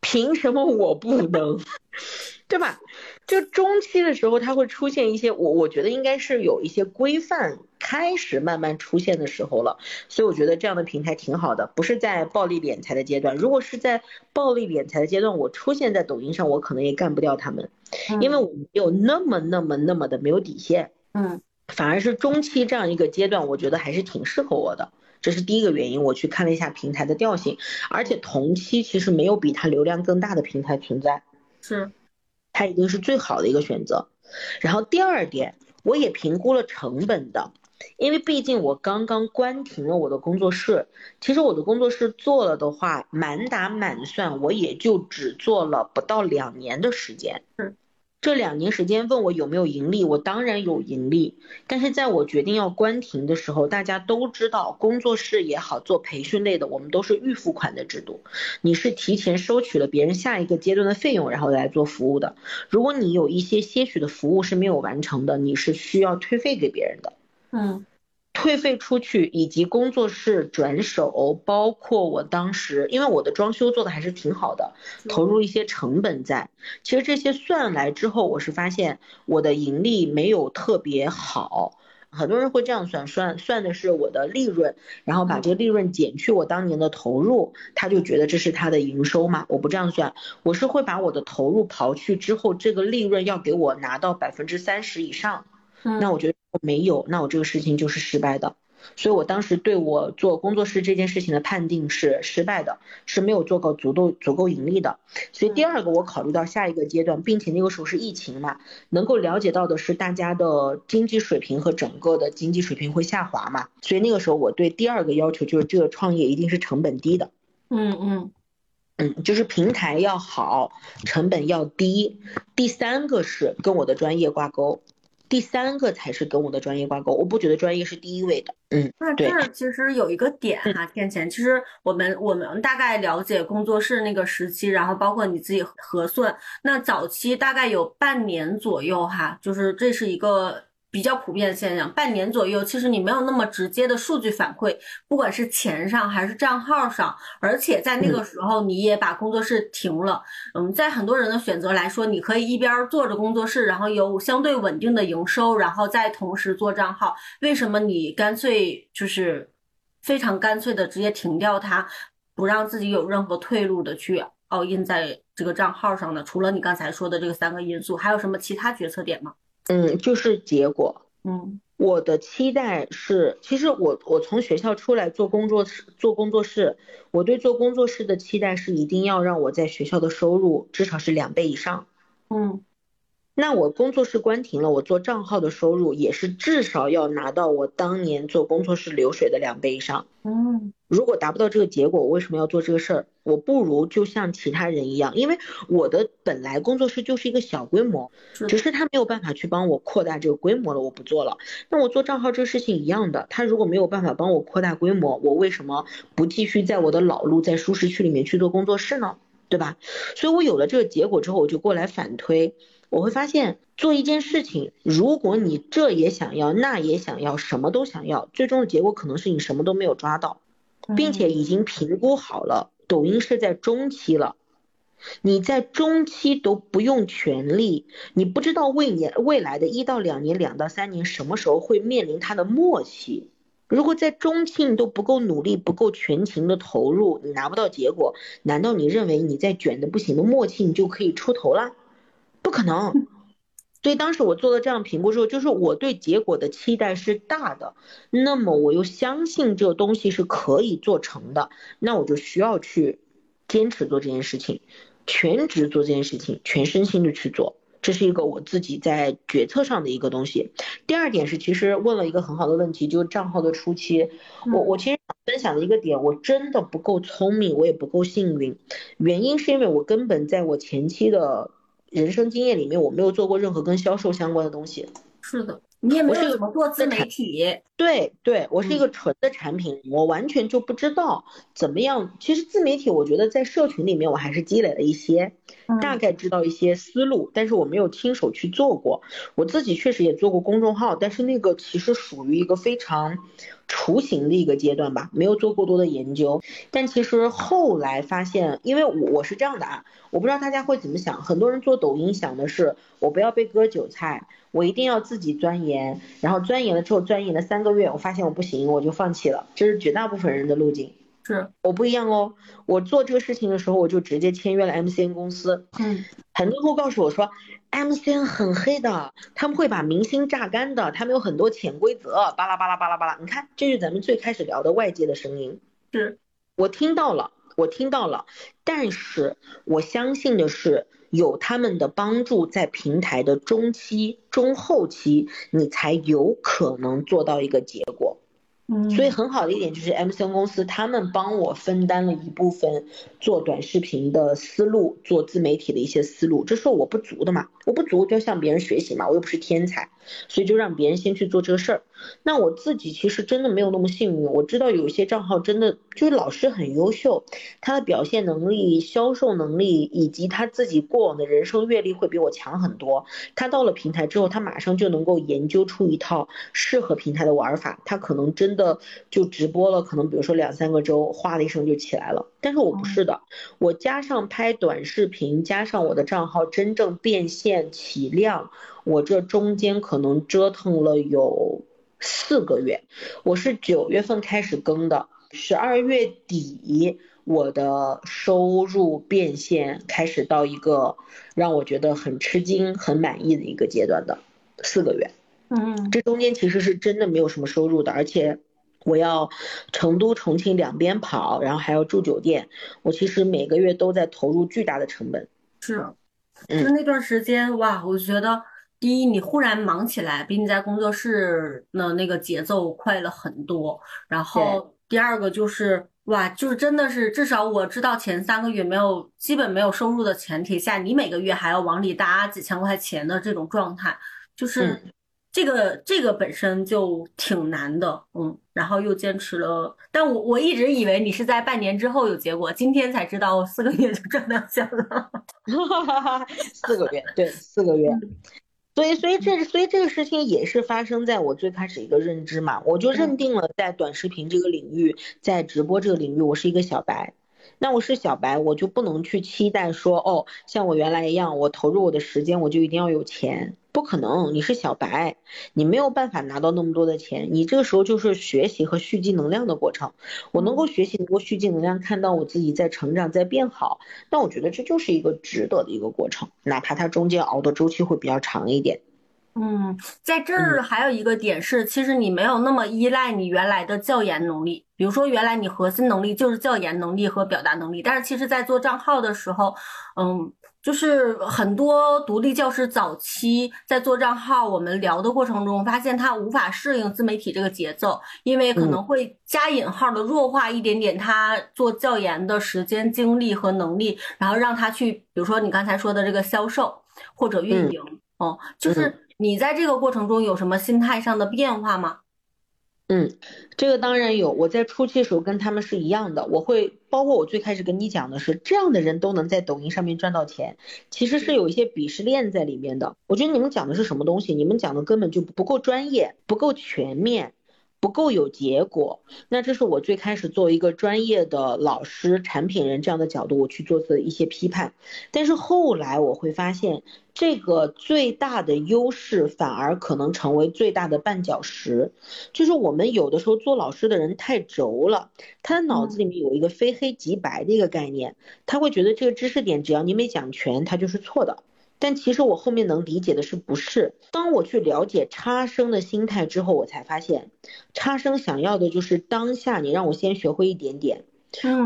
凭什么我不能？对吧？就中期的时候，它会出现一些我我觉得应该是有一些规范开始慢慢出现的时候了，所以我觉得这样的平台挺好的，不是在暴力敛财的阶段。如果是在暴力敛财的阶段，我出现在抖音上，我可能也干不掉他们，因为我没有那么那么那么的没有底线。嗯，反而是中期这样一个阶段，我觉得还是挺适合我的，这是第一个原因。我去看了一下平台的调性，而且同期其实没有比它流量更大的平台存在。是。它已经是最好的一个选择。然后第二点，我也评估了成本的。因为毕竟我刚刚关停了我的工作室，其实我的工作室做了的话，满打满算我也就只做了不到两年的时间。嗯。这两年时间问我有没有盈利，我当然有盈利。但是在我决定要关停的时候，大家都知道，工作室也好，做培训类的，我们都是预付款的制度。你是提前收取了别人下一个阶段的费用，然后来做服务的。如果你有一些些许的服务是没有完成的，你是需要退费给别人的。嗯。退费出去，以及工作室转手，包括我当时，因为我的装修做的还是挺好的，投入一些成本在。其实这些算来之后，我是发现我的盈利没有特别好。很多人会这样算，算算的是我的利润，然后把这个利润减去我当年的投入，他就觉得这是他的营收嘛。我不这样算，我是会把我的投入刨去之后，这个利润要给我拿到百分之三十以上。那我觉得没有，那我这个事情就是失败的。所以我当时对我做工作室这件事情的判定是失败的，是没有做够足够足够盈利的。所以第二个我考虑到下一个阶段，并且那个时候是疫情嘛，能够了解到的是大家的经济水平和整个的经济水平会下滑嘛。所以那个时候我对第二个要求就是这个创业一定是成本低的。嗯嗯嗯，就是平台要好，成本要低。第三个是跟我的专业挂钩。第三个才是跟我的专业挂钩，我不觉得专业是第一位的。嗯，那这儿其实有一个点哈，天前，其实我们我们大概了解工作室那个时期，然后包括你自己核算，那早期大概有半年左右哈，就是这是一个。比较普遍的现象，半年左右，其实你没有那么直接的数据反馈，不管是钱上还是账号上，而且在那个时候你也把工作室停了。嗯，在很多人的选择来说，你可以一边做着工作室，然后有相对稳定的营收，然后再同时做账号。为什么你干脆就是非常干脆的直接停掉它，不让自己有任何退路的去 all in 在这个账号上呢？除了你刚才说的这个三个因素，还有什么其他决策点吗？嗯，就是结果。嗯，我的期待是，其实我我从学校出来做工作室，做工作室，我对做工作室的期待是一定要让我在学校的收入至少是两倍以上。嗯。那我工作室关停了，我做账号的收入也是至少要拿到我当年做工作室流水的两倍以上。嗯，如果达不到这个结果，我为什么要做这个事儿？我不如就像其他人一样，因为我的本来工作室就是一个小规模，只是他没有办法去帮我扩大这个规模了，我不做了。那我做账号这个事情一样的，他如果没有办法帮我扩大规模，我为什么不继续在我的老路，在舒适区里面去做工作室呢？对吧？所以我有了这个结果之后，我就过来反推。我会发现，做一件事情，如果你这也想要，那也想要，什么都想要，最终的结果可能是你什么都没有抓到，并且已经评估好了，抖音是在中期了，你在中期都不用全力，你不知道未年未来的一到两年、两到三年什么时候会面临它的末期。如果在中期你都不够努力、不够全情的投入，你拿不到结果，难道你认为你在卷的不行的末期你就可以出头了？不可能，所以当时我做了这样评估之后，就是我对结果的期待是大的，那么我又相信这个东西是可以做成的，那我就需要去坚持做这件事情，全职做这件事情，全身心的去做，这是一个我自己在决策上的一个东西。第二点是，其实问了一个很好的问题，就是账号的初期，我我其实想分享的一个点，我真的不够聪明，我也不够幸运，原因是因为我根本在我前期的。人生经验里面，我没有做过任何跟销售相关的东西。是的，你也没有怎么做自媒体。对对，我是一个纯的产品，我完全就不知道怎么样。其实自媒体，我觉得在社群里面，我还是积累了一些，大概知道一些思路，但是我没有亲手去做过。我自己确实也做过公众号，但是那个其实属于一个非常。雏形的一个阶段吧，没有做过多的研究，但其实后来发现，因为我我是这样的啊，我不知道大家会怎么想，很多人做抖音想的是我不要被割韭菜，我一定要自己钻研，然后钻研了之后钻研了三个月，我发现我不行，我就放弃了，这是绝大部分人的路径。是我不一样哦，我做这个事情的时候，我就直接签约了 MCN 公司。嗯，很多人会告诉我说，MCN 很黑的，他们会把明星榨干的，他们有很多潜规则，巴拉巴拉巴拉巴拉。你看，这是咱们最开始聊的外界的声音。是，我听到了，我听到了，但是我相信的是，有他们的帮助，在平台的中期、中后期，你才有可能做到一个结果。所以很好的一点就是 M C N 公司他们帮我分担了一部分做短视频的思路，做自媒体的一些思路，这是我不足的嘛，我不足就要向别人学习嘛，我又不是天才，所以就让别人先去做这个事儿。那我自己其实真的没有那么幸运，我知道有一些账号真的就是老师很优秀，他的表现能力、销售能力以及他自己过往的人生阅历会比我强很多。他到了平台之后，他马上就能够研究出一套适合平台的玩法，他可能真的就直播了，可能比如说两三个周，哗的一声就起来了。但是我不是的，我加上拍短视频，加上我的账号真正变现起量，我这中间可能折腾了有。四个月，我是九月份开始更的，十二月底我的收入变现开始到一个让我觉得很吃惊、很满意的一个阶段的四个月。嗯，这中间其实是真的没有什么收入的，而且我要成都、重庆两边跑，然后还要住酒店，我其实每个月都在投入巨大的成本。是，就那段时间哇，我觉得。第一，你忽然忙起来，比你在工作室的那个节奏快了很多。然后第二个就是，哇，就是真的是，至少我知道前三个月没有基本没有收入的前提下，你每个月还要往里搭几千块钱的这种状态，就是这个这个本身就挺难的，嗯。然后又坚持了，但我我一直以为你是在半年之后有结果，今天才知道四个月就赚到钱了。四个月，对，四个月。所以，所以这，所以这个事情也是发生在我最开始一个认知嘛，我就认定了在短视频这个领域，在直播这个领域，我是一个小白。那我是小白，我就不能去期待说，哦，像我原来一样，我投入我的时间，我就一定要有钱。不可能，你是小白，你没有办法拿到那么多的钱。你这个时候就是学习和蓄积能量的过程。我能够学习，能够蓄积能量，看到我自己在成长，在变好，那我觉得这就是一个值得的一个过程，哪怕它中间熬的周期会比较长一点。嗯，在这儿还有一个点是，其实你没有那么依赖你原来的教研能力。比如说，原来你核心能力就是教研能力和表达能力，但是其实，在做账号的时候，嗯。就是很多独立教师早期在做账号，我们聊的过程中发现他无法适应自媒体这个节奏，因为可能会加引号的弱化一点点他做教研的时间、精力和能力，然后让他去，比如说你刚才说的这个销售或者运营，哦，就是你在这个过程中有什么心态上的变化吗？嗯，这个当然有。我在初期的时候跟他们是一样的，我会包括我最开始跟你讲的是，这样的人都能在抖音上面赚到钱，其实是有一些鄙视链在里面的。我觉得你们讲的是什么东西？你们讲的根本就不够专业，不够全面。不够有结果，那这是我最开始作为一个专业的老师、产品人这样的角度，我去做的一些批判。但是后来我会发现，这个最大的优势反而可能成为最大的绊脚石。就是我们有的时候做老师的人太轴了，他的脑子里面有一个非黑即白的一个概念，他会觉得这个知识点只要你没讲全，它就是错的。但其实我后面能理解的是不是？当我去了解差生的心态之后，我才发现，差生想要的就是当下你让我先学会一点点。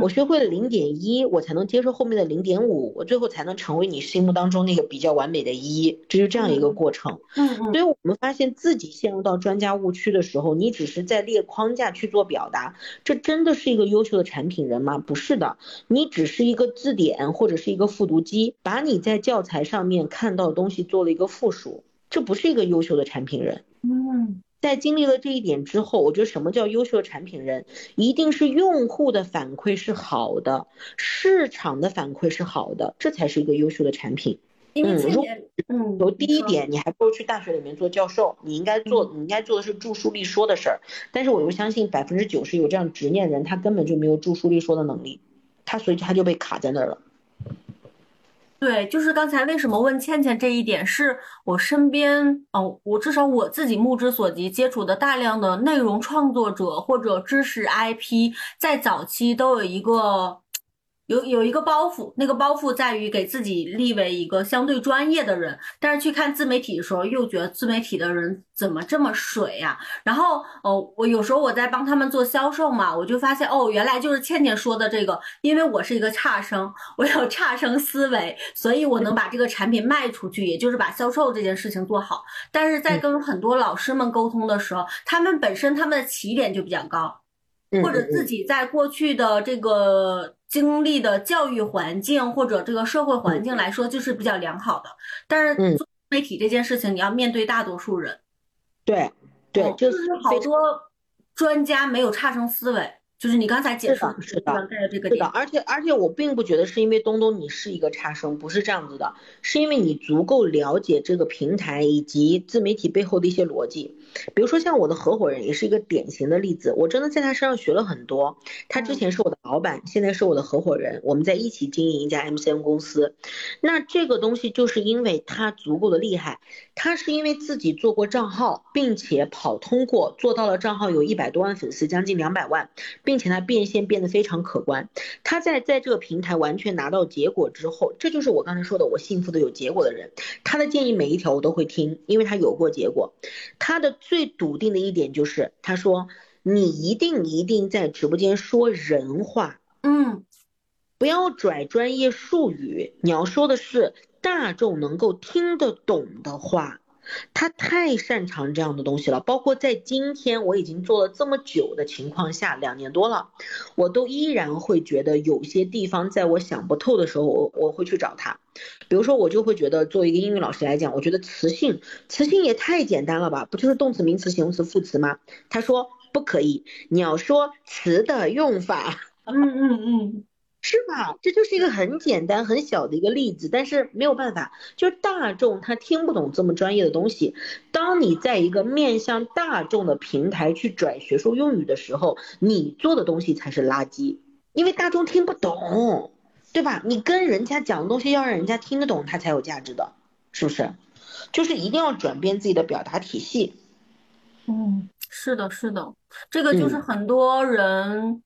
我学会了零点一，我才能接受后面的零点五，我最后才能成为你心目当中那个比较完美的一，这就这样一个过程。嗯所以我们发现自己陷入到专家误区的时候，你只是在列框架去做表达，这真的是一个优秀的产品人吗？不是的，你只是一个字典或者是一个复读机，把你在教材上面看到的东西做了一个复述，这不是一个优秀的产品人。嗯。在经历了这一点之后，我觉得什么叫优秀的产品人，一定是用户的反馈是好的，市场的反馈是好的，这才是一个优秀的产品。嗯，如嗯，有第一点，你还不如去大学里面做教授，你应该做，你应该做的是著书立说的事儿。但是我又相信百分之九十有这样执念人，他根本就没有著书立说的能力，他所以他就被卡在那儿了。对，就是刚才为什么问倩倩这一点，是我身边哦，我至少我自己目之所及接触的大量的内容创作者或者知识 IP，在早期都有一个有有一个包袱，那个包袱在于给自己立为一个相对专业的人，但是去看自媒体的时候，又觉得自媒体的人怎么这么水呀？然后哦，我有时候我在帮他们做销售嘛，我就发现哦，原来就是倩倩说的这个，因为我是一个差生，我有差生思维，所以我能把这个产品卖出去，也就是把销售这件事情做好。但是在跟很多老师们沟通的时候，他们本身他们的起点就比较高。或者自己在过去的这个经历的教育环境或者这个社会环境来说，就是比较良好的。但是做媒体这件事情，你要面对大多数人。对对，就是好多专家没有差生思维。就是你刚才解释的是的，是的，而且而且我并不觉得是因为东东你是一个差生，不是这样子的，是因为你足够了解这个平台以及自媒体背后的一些逻辑。比如说像我的合伙人也是一个典型的例子，我真的在他身上学了很多。他之前是我的老板，现在是我的合伙人，我们在一起经营一家 MCN 公司。那这个东西就是因为他足够的厉害，他是因为自己做过账号，并且跑通过，做到了账号有一百多万粉丝，将近两百万，并且他变现变得非常可观。他在在这个平台完全拿到结果之后，这就是我刚才说的，我幸福的有结果的人。他的建议每一条我都会听，因为他有过结果。他的。最笃定的一点就是，他说你一定一定在直播间说人话，嗯，不要拽专业术语，你要说的是大众能够听得懂的话。他太擅长这样的东西了，包括在今天我已经做了这么久的情况下，两年多了，我都依然会觉得有些地方在我想不透的时候，我我会去找他。比如说，我就会觉得作为一个英语老师来讲，我觉得词性，词性也太简单了吧？不就是动词、名词、形容词、副词吗？他说不可以，你要说词的用法。嗯嗯嗯。是吧？这就是一个很简单、很小的一个例子，但是没有办法，就是大众他听不懂这么专业的东西。当你在一个面向大众的平台去转学术用语的时候，你做的东西才是垃圾，因为大众听不懂，对吧？你跟人家讲的东西要让人家听得懂，它才有价值的，是不是？就是一定要转变自己的表达体系。嗯，是的，是的，这个就是很多人。嗯，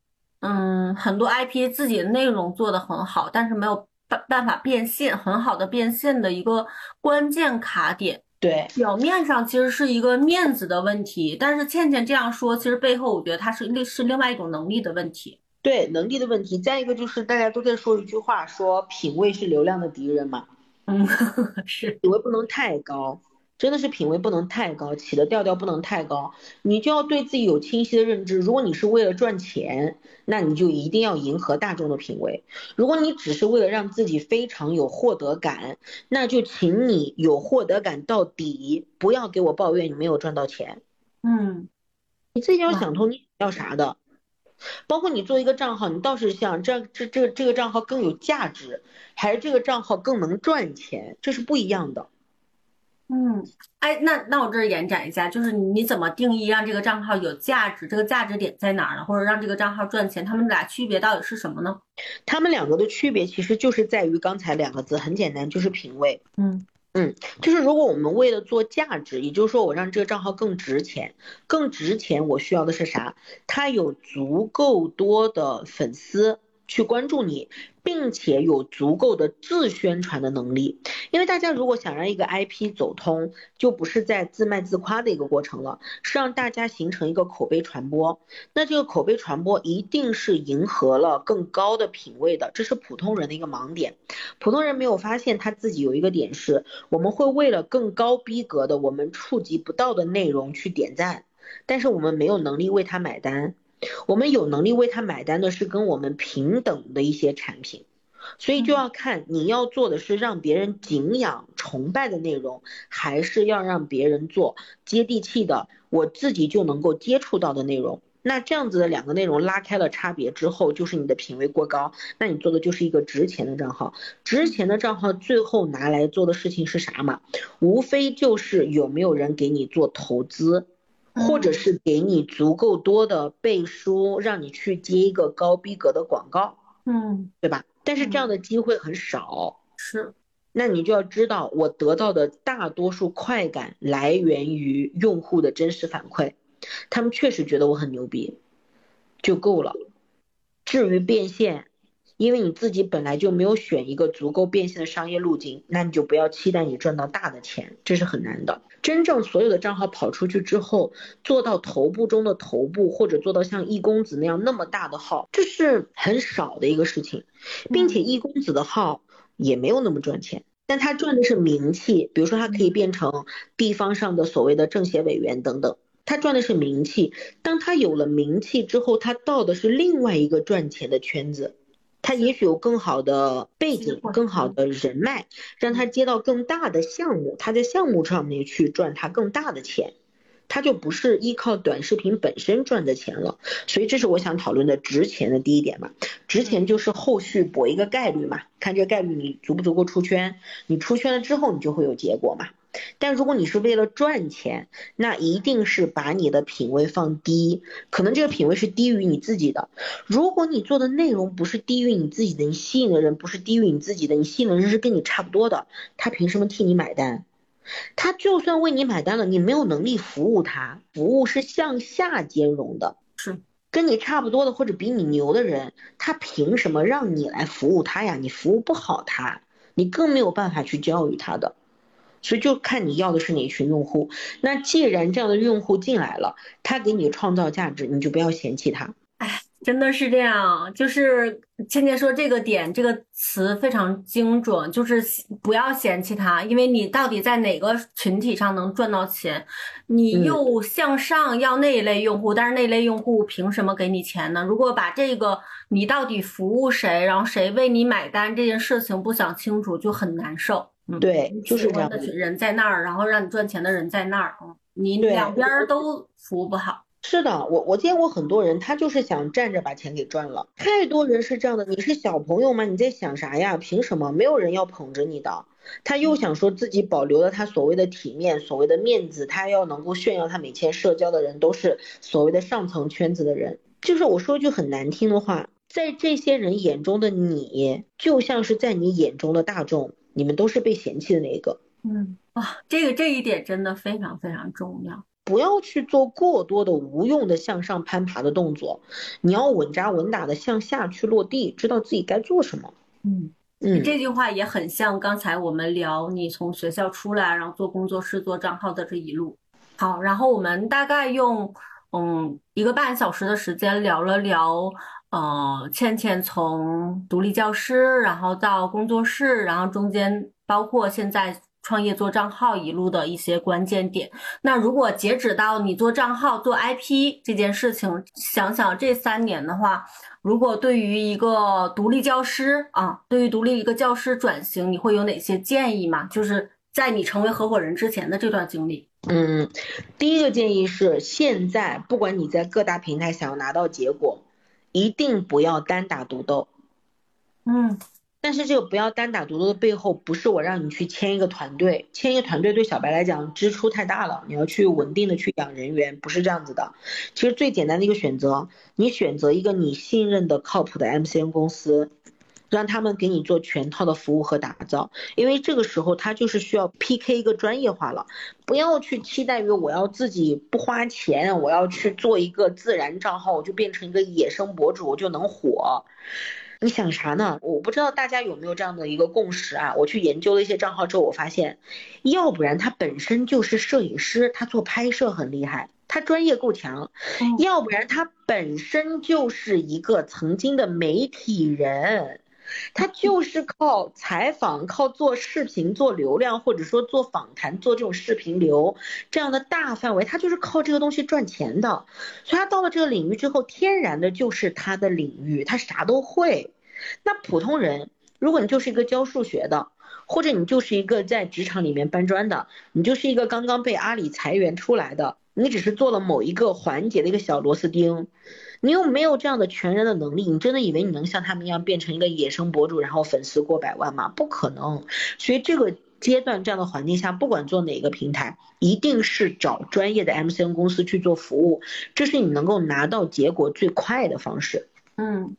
很多 IP 自己的内容做得很好，但是没有办办法变现，很好的变现的一个关键卡点。对，表面上其实是一个面子的问题，但是倩倩这样说，其实背后我觉得它是另是另外一种能力的问题。对，能力的问题。再一个就是大家都在说一句话，说品味是流量的敌人嘛。嗯，是，品味不能太高。真的是品味不能太高，起的调调不能太高，你就要对自己有清晰的认知。如果你是为了赚钱，那你就一定要迎合大众的品味；如果你只是为了让自己非常有获得感，那就请你有获得感到底，不要给我抱怨你没有赚到钱。嗯，你自己要想通你要啥的，包括你做一个账号，你倒是想这这这这个账号更有价值，还是这个账号更能赚钱，这是不一样的。嗯，哎，那那我这儿延展一下，就是你怎么定义让这个账号有价值？这个价值点在哪儿呢？或者让这个账号赚钱？他们俩区别到底是什么呢？他们两个的区别其实就是在于刚才两个字，很简单，就是品味。嗯嗯，就是如果我们为了做价值，也就是说我让这个账号更值钱，更值钱，我需要的是啥？他有足够多的粉丝。去关注你，并且有足够的自宣传的能力，因为大家如果想让一个 IP 走通，就不是在自卖自夸的一个过程了，是让大家形成一个口碑传播。那这个口碑传播一定是迎合了更高的品位的，这是普通人的一个盲点。普通人没有发现他自己有一个点是，我们会为了更高逼格的我们触及不到的内容去点赞，但是我们没有能力为他买单。我们有能力为他买单的是跟我们平等的一些产品，所以就要看你要做的是让别人敬仰崇拜的内容，还是要让别人做接地气的我自己就能够接触到的内容。那这样子的两个内容拉开了差别之后，就是你的品位过高，那你做的就是一个值钱的账号。值钱的账号最后拿来做的事情是啥嘛？无非就是有没有人给你做投资。或者是给你足够多的背书，让你去接一个高逼格的广告，嗯，对吧？但是这样的机会很少，是。那你就要知道，我得到的大多数快感来源于用户的真实反馈，他们确实觉得我很牛逼，就够了。至于变现，因为你自己本来就没有选一个足够变现的商业路径，那你就不要期待你赚到大的钱，这是很难的。真正所有的账号跑出去之后，做到头部中的头部，或者做到像易公子那样那么大的号，这是很少的一个事情，并且易公子的号也没有那么赚钱。但他赚的是名气，比如说他可以变成地方上的所谓的政协委员等等，他赚的是名气。当他有了名气之后，他到的是另外一个赚钱的圈子，他也许有更好的背景、更好的人脉，让他接到更大的项目，他在项目上面去赚他更大的钱。他就不是依靠短视频本身赚的钱了，所以这是我想讨论的值钱的第一点嘛。值钱就是后续博一个概率嘛，看这个概率你足不足够出圈，你出圈了之后你就会有结果嘛。但如果你是为了赚钱，那一定是把你的品位放低，可能这个品位是低于你自己的。如果你做的内容不是低于你自己的，你吸引的人不是低于你自己的，你吸引的人是跟你差不多的，他凭什么替你买单？他就算为你买单了，你没有能力服务他，服务是向下兼容的，是跟你差不多的或者比你牛的人，他凭什么让你来服务他呀？你服务不好他，你更没有办法去教育他的，所以就看你要的是哪群用户。那既然这样的用户进来了，他给你创造价值，你就不要嫌弃他。哎。真的是这样，就是倩倩说这个点，这个词非常精准，就是不要嫌弃他，因为你到底在哪个群体上能赚到钱，你又向上要那一类用户，但是那类用户凭什么给你钱呢？如果把这个你到底服务谁，然后谁为你买单这件事情不想清楚，就很难受。嗯，对，就是这样的人在那儿，然后让你赚钱的人在那儿，嗯，你两边都服务不好。是的，我我见过很多人，他就是想站着把钱给赚了。太多人是这样的，你是小朋友吗？你在想啥呀？凭什么？没有人要捧着你的。他又想说自己保留了他所谓的体面，所谓的面子，他要能够炫耀他每天社交的人都是所谓的上层圈子的人。就是我说句很难听的话，在这些人眼中的你，就像是在你眼中的大众，你们都是被嫌弃的那一个。嗯，哇，这个这一点真的非常非常重要。不要去做过多的无用的向上攀爬的动作，你要稳扎稳打的向下去落地，知道自己该做什么。嗯嗯，这句话也很像刚才我们聊你从学校出来，然后做工作室、做账号的这一路。好，然后我们大概用嗯一个半小时的时间聊了聊，呃，倩倩从独立教师，然后到工作室，然后中间包括现在。创业做账号一路的一些关键点。那如果截止到你做账号做 IP 这件事情，想想这三年的话，如果对于一个独立教师啊，对于独立一个教师转型，你会有哪些建议吗？就是在你成为合伙人之前的这段经历。嗯，第一个建议是，现在不管你在各大平台想要拿到结果，一定不要单打独斗。嗯。但是这个不要单打独斗的背后，不是我让你去签一个团队，签一个团队对小白来讲支出太大了，你要去稳定的去养人员，不是这样子的。其实最简单的一个选择，你选择一个你信任的靠谱的 MCN 公司，让他们给你做全套的服务和打造，因为这个时候他就是需要 PK 一个专业化了，不要去期待于我要自己不花钱，我要去做一个自然账号，我就变成一个野生博主，我就能火。你想啥呢？我不知道大家有没有这样的一个共识啊？我去研究了一些账号之后，我发现，要不然他本身就是摄影师，他做拍摄很厉害，他专业够强；要不然他本身就是一个曾经的媒体人，他就是靠采访、靠做视频、做流量，或者说做访谈、做这种视频流这样的大范围，他就是靠这个东西赚钱的。所以他到了这个领域之后，天然的就是他的领域，他啥都会。那普通人，如果你就是一个教数学的，或者你就是一个在职场里面搬砖的，你就是一个刚刚被阿里裁员出来的，你只是做了某一个环节的一个小螺丝钉，你又没有这样的全人的能力，你真的以为你能像他们一样变成一个野生博主，然后粉丝过百万吗？不可能。所以这个阶段这样的环境下，不管做哪个平台，一定是找专业的 MCN 公司去做服务，这是你能够拿到结果最快的方式。嗯。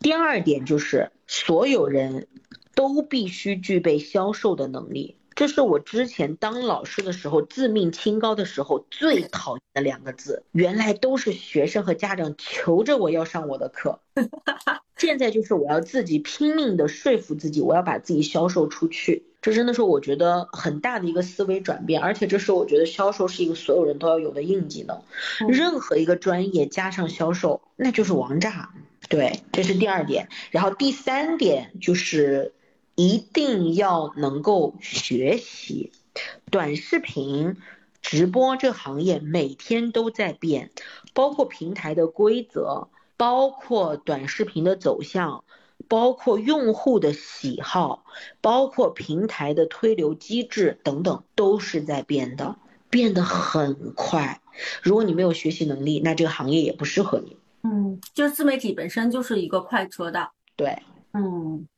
第二点就是，所有人都必须具备销售的能力。这是我之前当老师的时候自命清高的时候最讨厌的两个字。原来都是学生和家长求着我要上我的课，现在就是我要自己拼命的说服自己，我要把自己销售出去。这真的是我觉得很大的一个思维转变，而且这是我觉得销售是一个所有人都要有的硬技能。任何一个专业加上销售，那就是王炸。对，这是第二点。然后第三点就是一定要能够学习短视频。直播这行业每天都在变，包括平台的规则，包括短视频的走向，包括用户的喜好，包括平台的推流机制等等，都是在变的，变得很快。如果你没有学习能力，那这个行业也不适合你。嗯，就自媒体本身就是一个快车道。对，嗯。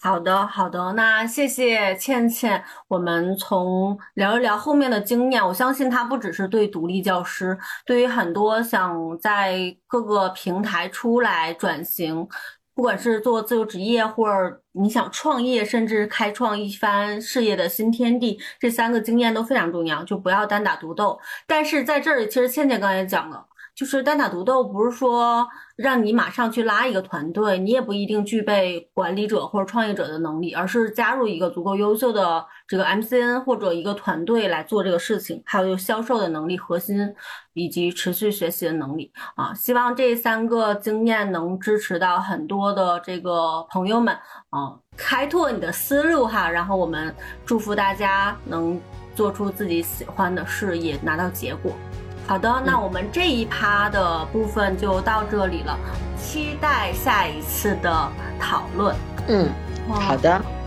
好的，好的，那谢谢倩倩。我们从聊一聊后面的经验，我相信它不只是对独立教师，对于很多想在各个平台出来转型，不管是做自由职业，或者你想创业，甚至开创一番事业的新天地，这三个经验都非常重要，就不要单打独斗。但是在这里，其实倩倩刚才讲了。就是单打独斗，不是说让你马上去拉一个团队，你也不一定具备管理者或者创业者的能力，而是加入一个足够优秀的这个 MCN 或者一个团队来做这个事情，还有销售的能力核心以及持续学习的能力啊。希望这三个经验能支持到很多的这个朋友们啊，开拓你的思路哈。然后我们祝福大家能做出自己喜欢的事业，拿到结果。好的，那我们这一趴的部分就到这里了，期待下一次的讨论。嗯，好的。